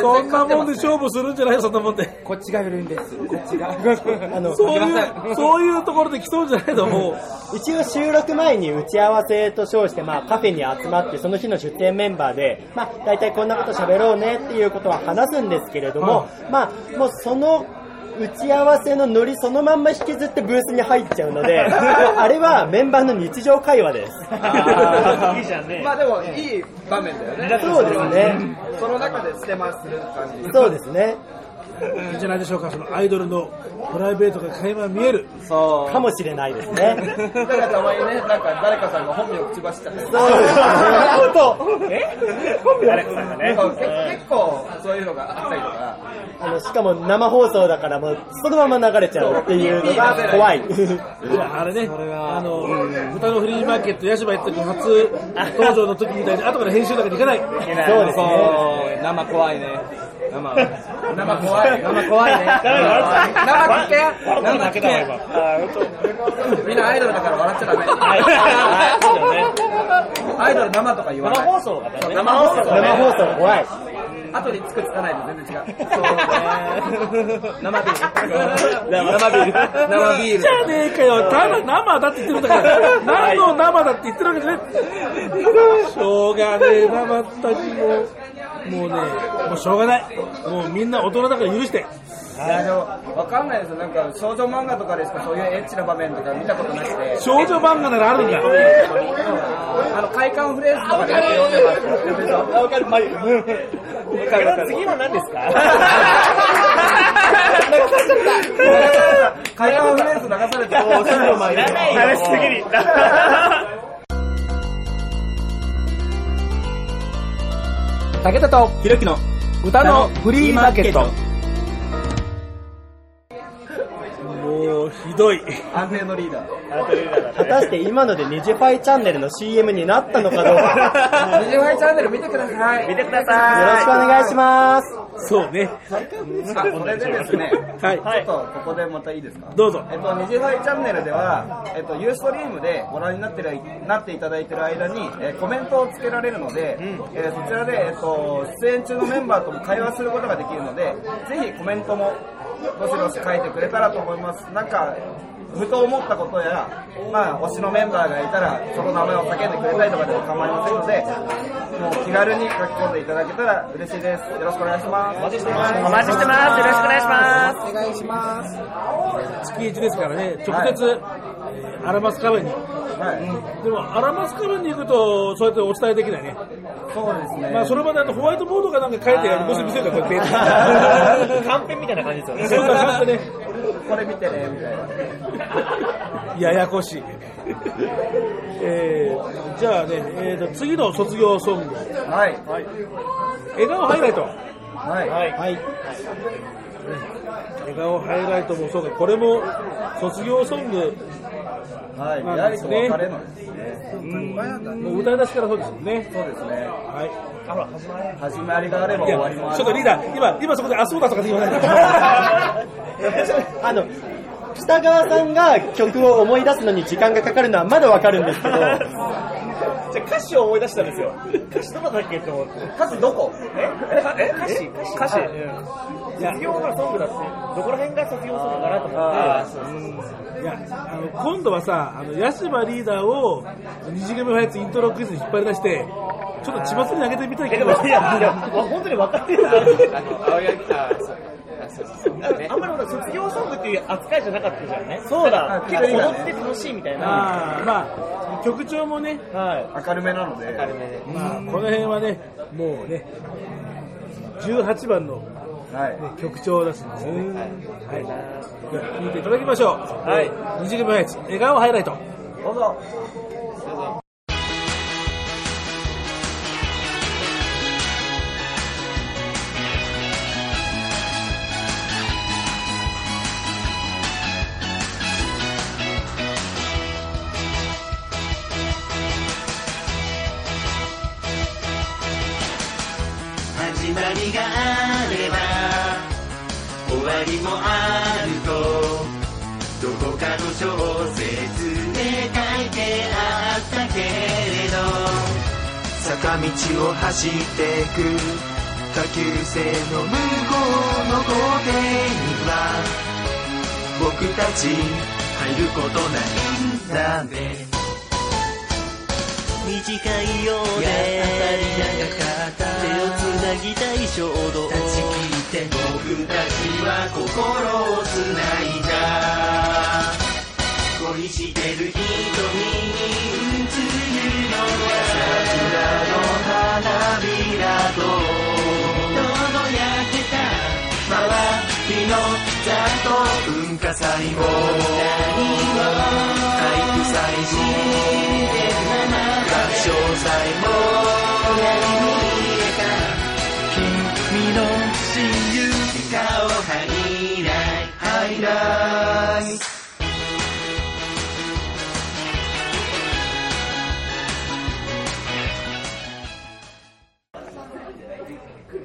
そ然んなもんで勝負するんじゃないよ、そんなもんで。こっちがゆるいんです。こっちが。あの、そういう、そういうところで来そうじゃないの、もう。一応収録前に打ち合わせと称して、まあ、カフェに集まって、その日の出店メンバーで、まあ、大体こんなこと喋ろうねっていうことは話すんですけれども、まあ、もうその、打ち合わせのノリそのまんま引きずってブースに入っちゃうので、あれはメンバーの日常会話です。いいじゃんね。まあでも、いい場面だよね。そうですね。その中で捨てまする感じ。そうですね。いいんじゃないでしょうか、そのアイドルのプライベートが垣間見える。そう。かもしれないですね。だからたまにね、なんか誰かさんが本名を口走っちゃって。そうです。本当え？誰かさんがね。そう結結構そういうのがあったりとか。あの、しかも生放送だからもうそのまま流れちゃうっていうのが怖い。あれね、あの、歌のフリーマーケット、ヤシバ行って初登場の時みたいに、後から編集だけでいかない。そうですね。生怖いね。生。生怖い。生怖い。ね。生聞け生だけだわ、今。あー、ほんと。みんなアイドルだから。笑っちゃダメ。アイドル生とか言わない。生放送だから。ね。生放送生放送怖い。後につくつかないと全然違う。そうね。生ビール。生ビール。生ビールじ。ゃねえかよ、ただ生だって言ってるんだから、何の生だって言ってるわけじゃない。しょうがねえ、生たちも、もうね、もうしょうがない。もうみんな大人だから許して。いやでも、わかんないですよ。なんか少女漫画とかでしかそういうエッチな場面とか見たことなくて。少女漫画ならあるんだ。あの、快感フレーズとかで読んでます。わか？る、まあ、次は何ですか快感 フレーズ流されて、こう、すぐの 武田とひろきの歌のフリーマーケット。ももう、ひどい。安定のリーダー。果たして今のでニジファイチャンネルの CM になったのかどうか。ニジファイチャンネル見てください。見てください。よろしくお願いします。そうね。あそれでですね、はい。ちょっとここでまたいいですか？どうぞ。えっと、ニジファイチャンネルでは、えっと、ユーストリームでご覧になってるなっていただいてる間に、えーコメントをつけられるので、えーそちらで、えっと、出演中のメンバーとも会話することができるので、ぜひコメントもどしどし書いてくれたらと思います。なんか、ふと思ったことや、まあ、推しのメンバーがいたら、その名前を叫んでくれたりとかでも構いませんので、もう気軽に書き込んでいただけたら嬉しいです。よろしくお願いします。お待ちしてます。お待ちしてます。よろしくお願いします。お願いします。月1ですからね、直接、えーアラマスカベに。はい。でも、アラマスカベに行くと、そうやってお伝えできないね。そうですね。まあ、それまであのホワイトボードかなんか書いて、もし見せるかこうやって。カンペみたいな感じですよね。そんな感じでね。これ見てね、みたいな。ややこしい。えー、じゃあね、えーと、次の卒業ソング。はい。笑顔ハイライト。はい。はい。笑顔ハイライトもそうか、これも卒業ソングはい。なんやはりですね。と別れのですね。もう歌い出しからそうですよね。そうですね。はい。始まりがあれば終わりもある。ちょっとリーダー、今、今そこで、あ、そうだとかって言わないで。あの、北川さんが曲を思い出すのに時間がかかるのはまだわかるんですけど、じゃあ歌詞を思い出したんですよ。歌詞どこだっけって思って。歌詞どこ？え？え？歌詞？歌詞。卒業のソングだって、どこら辺が卒業ソングかなと思って。いや、あの、今度はさ、あの、ヤシバリーダーを、二次元ファイツイントロクイズに引っ張り出して、ちょっと千葉に上げてみたいえ、けど、いや、いや、本当に分かってるな。あの、青柳、あ、そう。あんまりほら卒業ソングっていう扱いじゃなかったじゃんね。そうだ。結構踊って楽しいみたいな。まあ、曲調もね、はい。明るめなので。明るめで。まあ、この辺はね、もうね、18番の、ね、はい。曲調だしですね。はい。じゃあ、聴いていただきましょう。はい。二次元ファイツ、笑顔ハイライト。どうぞ。りがあれば終わりもあるとどこかの小説で書いてあったけれど坂道を走ってく下級生の向こうの校庭には僕たち入ることないんだね短いようで。手をつなぎたい衝動。立ち聞いて僕たちは心をつないだ。恋してる瞳に映るのは桜の花びらと。輝けた周りのざと文化祭も。何も体育祭も唱祭もハイライハイライ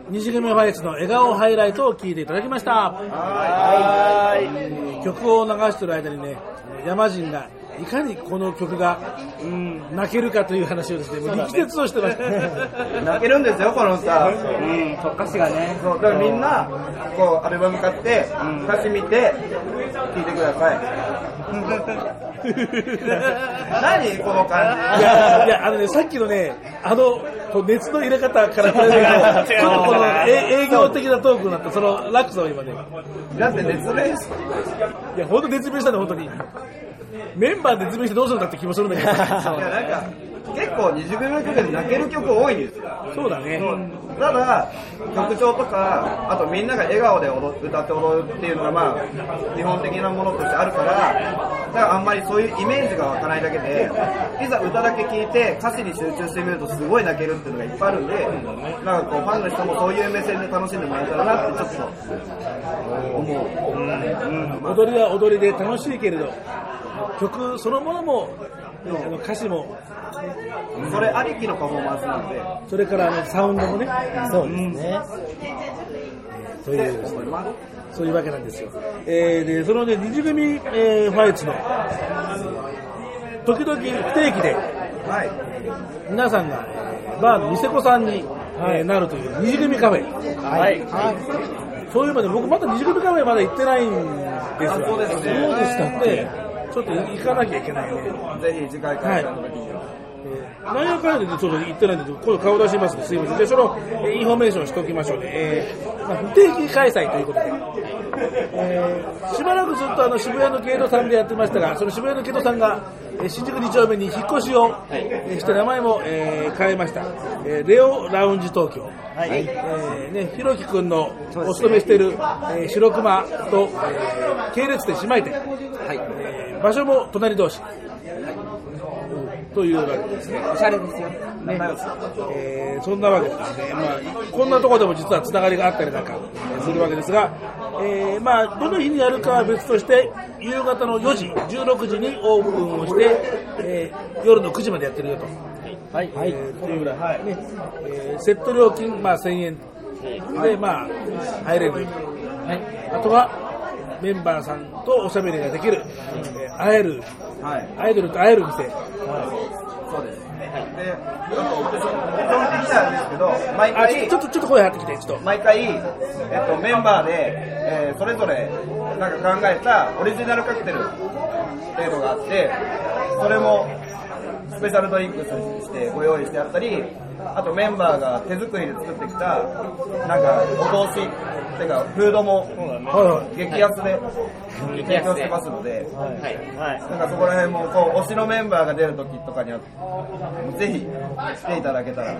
二次元ファイツの笑顔ハイライトを聴いていただきました。はい。曲を流してる間にね、山人がいかにこの曲が、うん、泣けるかという話をですね、もう力説をしてました。泣けるんですよ、この歌。うん、そう歌詞がね。そう、だからみんな、こう、アルバム買って、歌詞見て、聴いてください。何？この感いや、いや、あのね、さっきのね、あの、こう熱の入れ方から比べると、ちょっとこのえ営業的なトークになった、その落差を今ね、じだって熱弁しいや、ほんと熱弁したね、本当に。メンバーで熱弁してどうするんだって気もするんだけど。いや、なんか、結構20秒の曲で泣ける曲多いんですよ。そうだね。ただ、曲調とか、あとみんなが笑顔で踊歌って踊るっていうのが、まあ、基本的なものとしてあるから、からあんまりそういうイメージが湧かないだけで、いざ歌だけ聴いて歌詞に集中してみるとすごい泣けるっていうのがいっぱいあるんで、なんかこうファンの人もそういう目線で楽しんでもらえたらなってちょっと思う。踊りは踊りで楽しいけれど、曲そのものも、あの歌詞も、それありきのパフォーマンスなんで、それからあのサウンドもね、そうですね。そういうわけなんですよ。えー、で、そのね、二次組、えーファイツの、時々不定期で、皆さんが、バーのニセコさんに、えーなるという虹組カフェ。はい。そういうまで僕まだ虹組カフェまだ行ってないんですよ。あそうですね。そうでしたね。ちょっと行かなきゃいけないね。ぜひ次回開催の時に。何やかんやでちょっと行ってないんで、今度顔出しますね。すいません。で、その、えーインフォメーションしておきましょうね。えーまあ、不定期開催ということで、えーしばらくずっとあの渋谷のゲートさんでやってましたが、その渋谷のゲートさんが、えー新宿2丁目に引っ越しを、えーして名前も、えー変えました。えーレオラウンジ東京。えーね、ひろきくんのお勤めしている、えー白熊と、えー系列店姉妹店。えー場所も隣同士。というわけですね。おしゃれですよ。ね。えーそんなわけですね、まあ、こんなところでも実はつながりがあったりなんかするわけですが、えーまあ、どの日にやるかは別として、夕方の4時、16時にオープンをして、えー夜の9時までやってるよと。はい、えーというぐらい、ね。えーセット料金、まあ、1000円。で、まあ、入れる。あとは、メンバーさんとおしゃべりができる、えー会える、アイドルと会える店。そうです。で、あと、僕、その、基本的になんですけど、毎あ回、ちょっと、ちょっと声張ってきて、ちょっと。毎回、えっと、メンバーで、えーそれぞれなんか考えたオリジナルカクテルっていうのがあって、それもスペシャルドリンクとしてご用意してあったり、あとメンバーが手作りで作ってきた、なんかお通し、っていうかフードも激安で提供してますので、なんかそこら辺もこう推しのメンバーが出る時とかには、ぜひ来ていただけたら、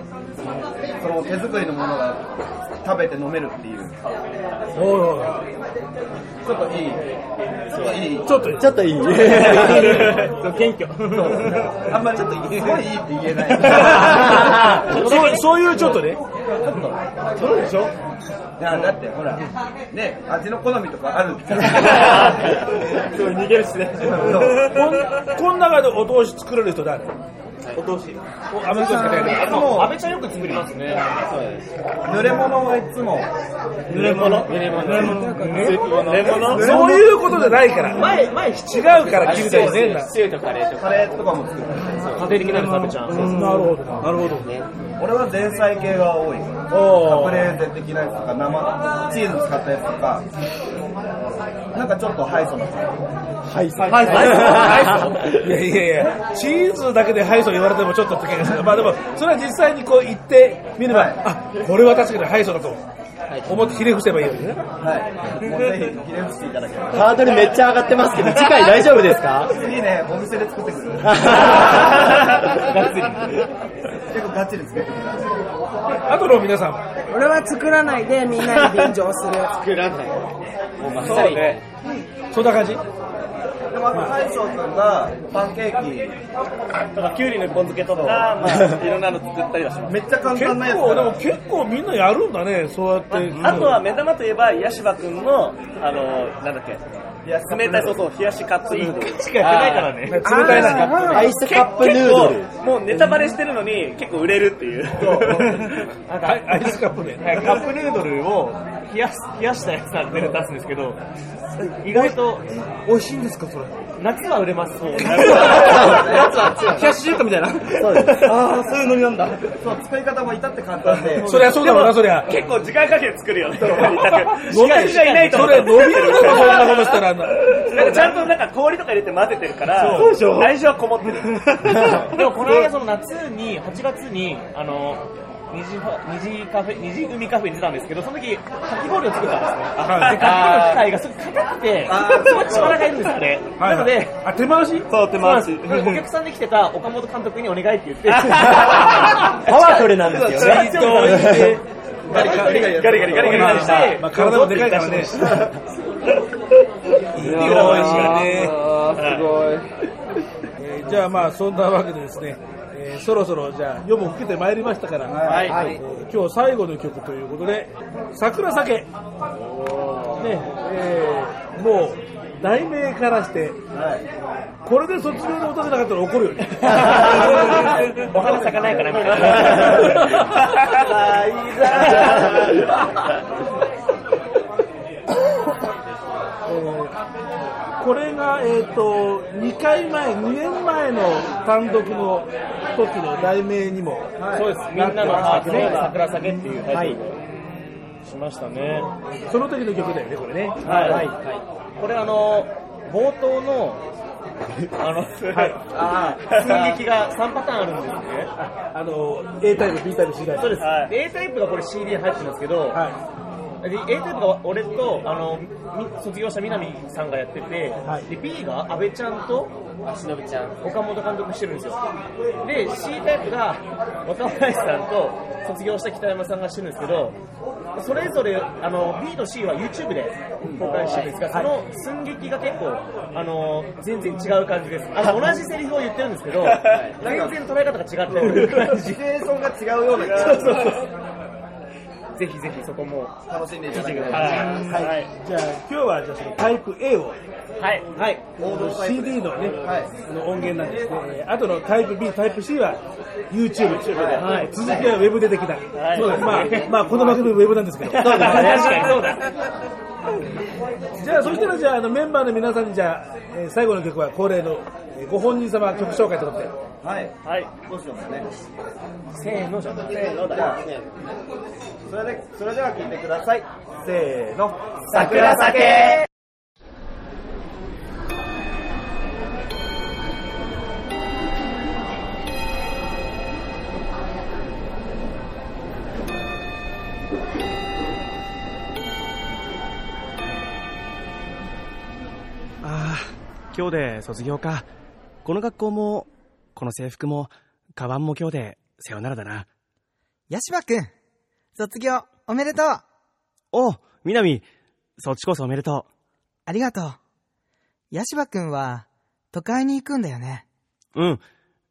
その手作りのものが食べて飲めるっていう、ちょっといい、ちょっといい、ちょっと、ちょっといい。謙虚。あんまりちょっとすごいい。いって言えない。そうそういうちょっとね。ちょっとそうでしょいやだってほら、ね、味の好みとかある。そう逃げるしね。こんこん中でお通し作れる人誰お通し。アメリカしかないあの、安倍ちゃんよく作りますね。濡れ物がいつも、濡れ物？濡れ物濡れ物濡れ物？そういうことじゃないから。前、前、違うから聞いたりね。シチューとカレーとか。カレーとかも作る。家庭的なの食べちゃう。なるほど、なるほど。俺は前菜系が多いカプレーゼ的なやつとか、生、チーズ使ったやつとか、なんかちょっとハイソな。はい、はい、はい。いやいやいや、チーズだけでハイソ言われてもちょっとって気がする。まあでも、それは実際にこう言ってみれば、あ、これは確かにハイソだと思ってひれ伏せばいいわけね。はい。もうぜひ、ひれ伏していただければ。ハードルめっちゃ上がってますけど、次回大丈夫ですか？次ね、お店で作ってくる。がっつり結構ガッチリ作ってくる。あとの皆さん、俺は作らないでみんなに便乗する。作らない。そうね。そんな感じでもあと大将君がパンケーキ、とか、きゅうりの一本漬けとか、まあ、いろんなの作ったりはします。めっちゃ簡結単なやつ構、でも結構みんなやるんだね、そうやって。あとは目玉といえば、ヤシバくんの、あの、なんだっけ、冷たい、そうそう、冷やしカップヌードル。しかやってないからね。冷たいな。アイスカップヌードル。結構もうネタバレしてるのに結構売れるっていう。なんかアイスカップね。カップヌードルを冷やす冷やしたやつなんで出すんですけど、意外と美味しいんですか、それ？夏は売れます。そ う夏は冷やし中華みたいな。そうです。ああ、そういうノリなんだ。そう、作り方も至って簡単で。そりゃそうだろうな、そりゃ。結構時間かけて作るよね。飲め仕がいないとそれ飲みるのか、そんなことしたら。なんかちゃんとなんか氷とか入れて混ぜてるから、そうでしょ愛情はこもってる。でもこの間その夏に、8月に、あの、二次ファ二次カフェ、二次海カフェに出たんですけど、その時、かき氷を作ったんですね。はいで、かき氷の機械がすごく硬くて、すごい力がいるんですよね。はいなので、あ、手回し？そう、手回し。お客さんで来てた岡本監督にお願いって言って、パワフルなんですよね。ガリガリガリガリガリガリガリして、まあ体もでかいからね。裏話がね。あーすごい。えーじゃあまあそんなわけでですね、えーそろそろじゃあ夜も更けてまいりましたから、はい。えー今日最後の曲ということで「桜酒」ねえーもう題名からして、これで卒業の歌じゃなかったら怒るよね。お花咲かないかなみたいな。これが、えー、と2回前、2年前の単独の時の題名にも、そうです。みんなのハー桜酒っていうタイトルにしましたね。その時の曲だよね、これね。はい。これあの、冒頭の、あの、寸劇が3パターンあるんですね。あの A タイプ、B タイプ、C タイプ。そうです。で A タイプがこれ CD に入ってるんですけど、で A タイプが俺とあのみ卒業した南さんがやってて、で B が阿部ちゃんとしのぶちゃん。岡本監督してるんですよ。で C タイプが若林さんと卒業した北山さんがしてるんですけどそれぞれあの B と C は YouTube で公開してるんですが、その寸劇が結構あの全然違う感じです。あの同じセリフを言ってるんですけど全然捉え方が違ってる。感じ。シチュエーションが違うような気がそうそうそうぜひぜひそこも楽しんでいただ聞いてくければださい。はい、じゃあ今日はじゃあそのタイプ A を、はい、はい、CD のね、あの音源なんですね、えーあとのタイプ B、タイプ C は YouTube、はい、続きはウェブでできた、はい。そうですまあ、まあ、この番組ウェブなんですけど、そうですね。確かにそうだ。じゃあそしたらじゃああのメンバーの皆さんにじゃあ、えー最後の曲は恒例の、えーご本人様曲紹介ということで、はい。はい。どうしようかね。せーのじゃん。せーのだ。じゃあ、それで、それでは聴いてください。せーの。桜酒ああ、今日で卒業か。この学校も、この制服も、カバンも今日でさよならだな。ヤシバくん、卒業おめでとうおう、みなみ、そっちこそおめでとありがとう。ヤシバくんは、都会に行くんだよね。う。うん、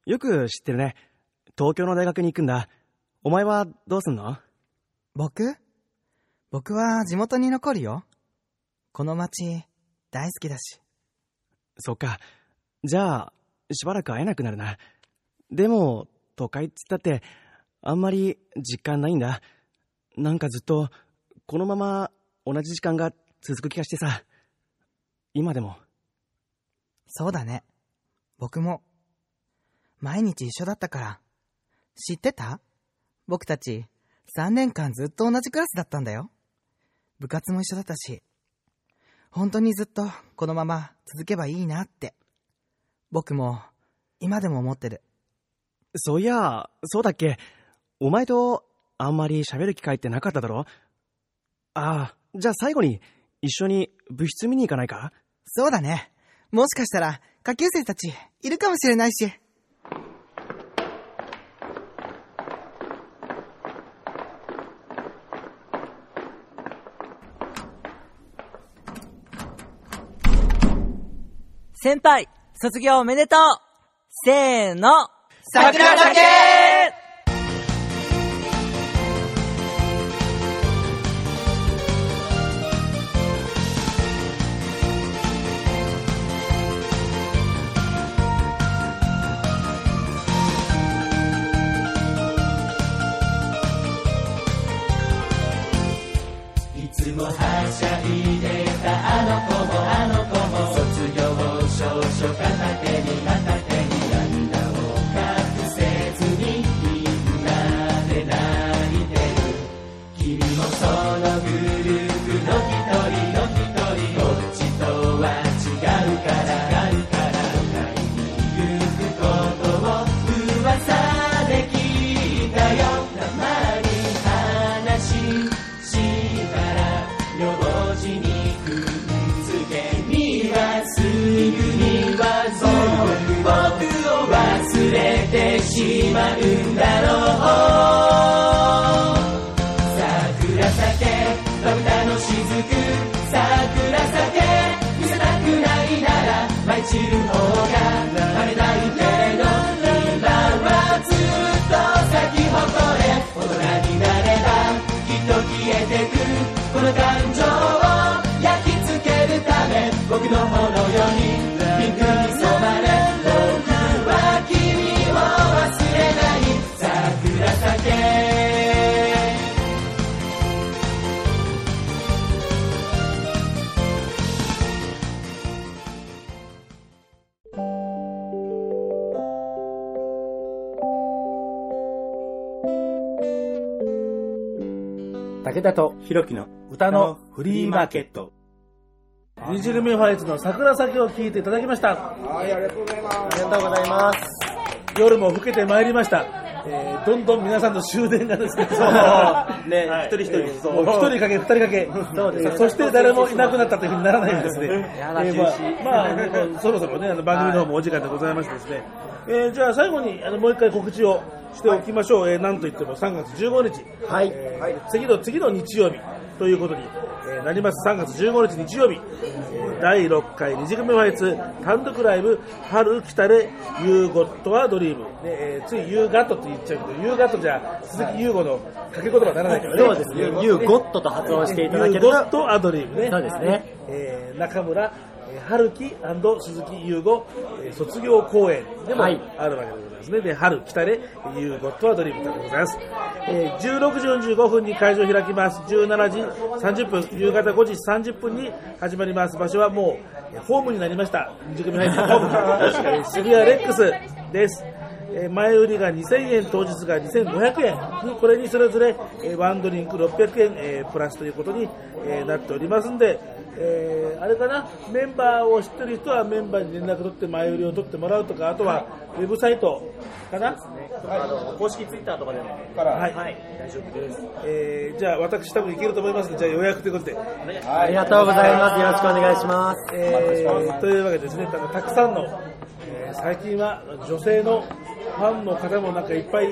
よく知ってるね。東京の大学に行くんだ。お前はどうすんの？僕？僕は地元に残るよ。この街、大好きだし。そっか。じゃあ、しばらく会えなくなるな。でも、都会っつったって、あんまり実感ないんだ。なんかずっと、このまま同じ時間が続く気がしてさ。今でも。そうだね。僕も。毎日一緒だったから。知ってた？僕たち、3年間ずっと同じクラスだったんだよ。部活も一緒だったし。本当にずっとこのまま続けばいいなって。僕も、今でも思ってる。そういや、そうだっけ。お前とあんまり喋る機会ってなかっただろああ、じゃあ最後に一緒に部室見に行かないか？そうだね。もしかしたら、下級生たち、いるかもしれないし。先輩、卒業おめでとう。せーの。桜酒ひろきの歌のフリーマーケット。二次組ファイツの桜咲を聞いていただきました。はい、ありがとうございます。ありがとうございます。夜も更けてまいりました。えーどんどん皆さんの終電がですね、ねはい一人一人一人かけ、二人かけ、そうですえーそして誰もいなくなったというふうにならないようにですね、まあ、そろそろね、あの番組の方もお時間でございましてですね、えーじゃあ最後にあのもう一回告知をしておきましょう。えーなんといっても3月15日、はい。えー次の次の日曜日ということに、えーなります3月15日日曜日、えー第6回虹組ファイツ単独ライブ春来たれ You Got a Dream、ねえーつい You got って言っちゃうけど You got じゃ鈴木優吾の掛け言葉にならないからねそうですね。 You Got と発音していただけると。 You Got a Dream ねそうですね。えー中村えー春樹鈴木優吾、えー卒業公演でもあはいるわけでございますね。で、春来たれ、ユーゴットはドリームでございます。えー16時45分に会場を開きます。17時30分、夕方5時30分に始まります。場所はもう、えーホームになりました。二次組配信ホーム。えー渋谷レックスです。えー前売りが2000円、当日が2500円に、これにそれぞれ、えーワンドリンク600円、えープラスということに、えーなっておりますんで、えーあれかな、メンバーを知ってる人はメンバーに連絡取って前売りを取ってもらうとか、あとはウェブサイトかな、公式ツイッターとかでも。はい、大丈夫です。えーじゃあ私多分いけると思いますので、じゃあ予約ということで。ありがとうございます。よろしくお願いします。えーというわけでですね、たたくさんの、えー最近は女性のファンの方もなんかいっぱい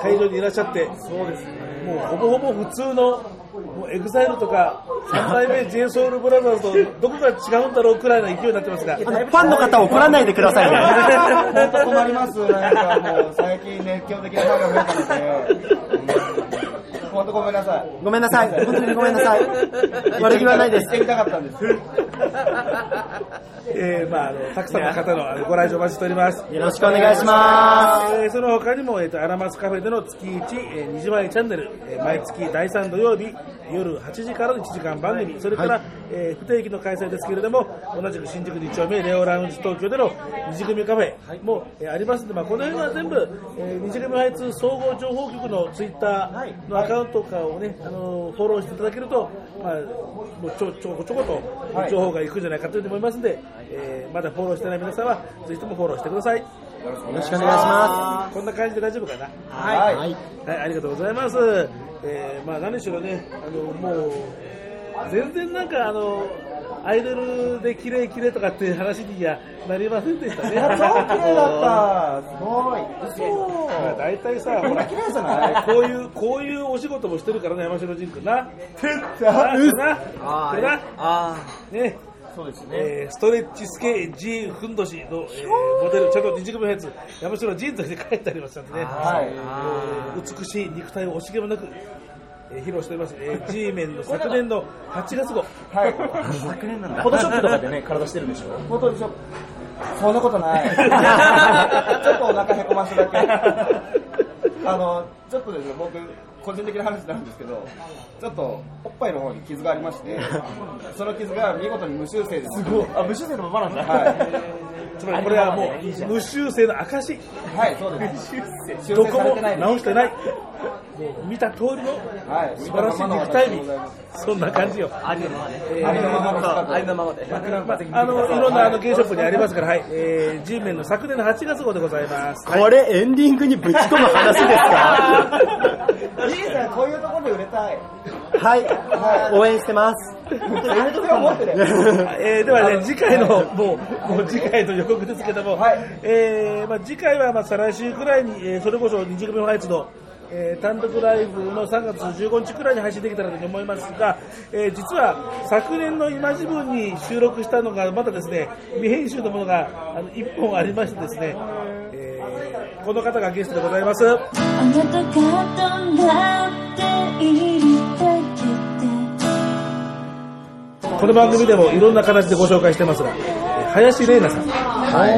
会場にいらっしゃって、そうですね、もうほぼほぼ普通の、もう EXILE とか、3代目 J SOUL BROTHERS とどこが違うんだろうくらいの勢いになってますが、ファンの方怒らないでくださいね。本当困ります。なんかもう最近熱狂的なファンが増えたので、本当ごめんなさい。ごめんなさい。本当にごめんなさい。悪気はないです行ってみたかったんです。えーまあ、あのたくさんの方のご来場お待ちしております。よろしくお願いします。えーその他にも、えー、とアラマスカフェでの月1、えー、2時前チャンネル、えー毎月第3土曜日夜8時からの1時間番組、それから、えー不定期の開催ですけれども、同じく新宿2丁目レオラウンジ東京での二次組カフェも、えーありますので、まあ、この辺は全部、えー二次組配通総合情報局のツイッターのアカウントとかをね、あのーフォローしていただけると、まあ、もうちょちょこちょこと情報がいくんじゃないかというふうに思いますので、えーまだフォローしてない皆さんは、ぜひともフォローしてください。よろしくお願いしまこんな感じで大丈夫かな？はいはい。はい、ありがとうございます。えー、まあ何しろね、あの、もう、全然なんかあの、アイドルで綺麗綺麗とかっていう話にはなりませんでしたね。超綺麗だった。すごい。まあ大体さ、ほら、綺麗じゃないこういう、こういうお仕事もしてるからね、山城仁君な。てな、な、あーな、あね。そうですね。えーストレッチスケ G ふんどしの、えーモデル、ちゃんと二軸のやつ、山城ジーンズで書いてありますのでね、はいえー美しい肉体を惜しげもなく、えー披露しております、えー、G メンの昨年の8月号、はい。昨年なんだ。フォトショップとかでね、体してるんでしょ。本当にちょそんなことない。ちょっとお腹へこましただけ。あの、ちょっとですね、僕、個人的な話なんですけど、ちょっとおっぱいの方に傷がありまして、その傷が見事に無修正です。すごい。あ、無修正のままなんだ。はい。つまりこれはもう無修正の証、はい、そうです。修どこも直してない、見た通りのはい。素晴らしい肉体美、そんな感じよ。ありのままね。えーありのままの姿ありのままで。まあ、あのいろんなあのゲイショップにありますから、はい、えー、G メンの昨年の8月号でございます。す。これエンディングにぶち込む話ですか？売れたい。はい。応援してます。えーではね、次回の、もう、もう次回の予告ですけども、はいえーまあ、次回はまあ再来週くらいに、えーそれこそ二次組ファイツの、えー単独ライブの3月15日くらいに配信できたらと思いますが、えー実は昨年の今自分に収録したのがまだですね未編集のものがあの1本ありましてですね、えーこの方がゲストでございますあなたがこの番組でもいろんな形でご紹介してますが、えー林玲奈さん。はい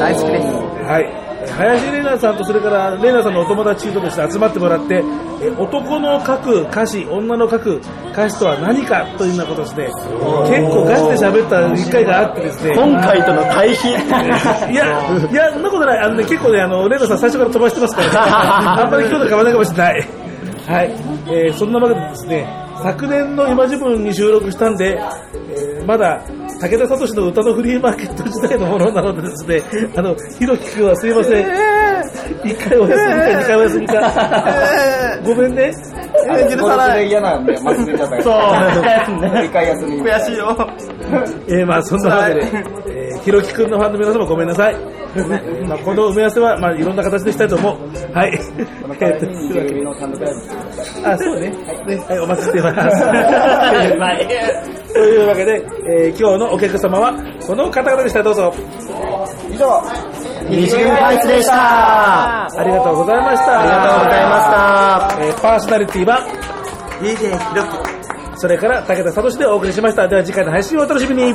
大好きですはい。えー林玲奈さんとそれから玲奈さんのお友達とですね、集まってもらって、えー男の書く歌詞、女の書く歌詞とは何かというようなことですね、結構ガチで喋った一回があってですね。今回との対比。いや、いや、そんなことない。あのね、結構ね、あの、レイナさん最初から飛ばしてますから、ね、あんまり今日と変わらないかもしれない。はい。えーそんなわけでですね、昨年の今自分に収録したんで、えーまだ、武田聡の歌のフリーマーケット時代のものなのでですね、あの、ひろきくんはすいません。一回お休みか、二回お休みか。ごめんね。許さない。嫌なんで、忘れちゃったそう一回休み。悔しいよ。えーまあそんなわけで、えーひろきくんのファンの皆様ごめんなさい。まあこの埋め合わせは、まあいろんな形でしたいと思う。はい。この代わりに、の単独ライブ。あ、そうね。ねはい、お待ちしています。というわけで、えー今日のお客様はこの方々でした。どうぞ。以上、二次元ファイツでした。ありがとうございました。ありがとうございました。えーパーソナリティは DJ ひろき。それから武田聡でお送りしました。では次回の配信をお楽しみに。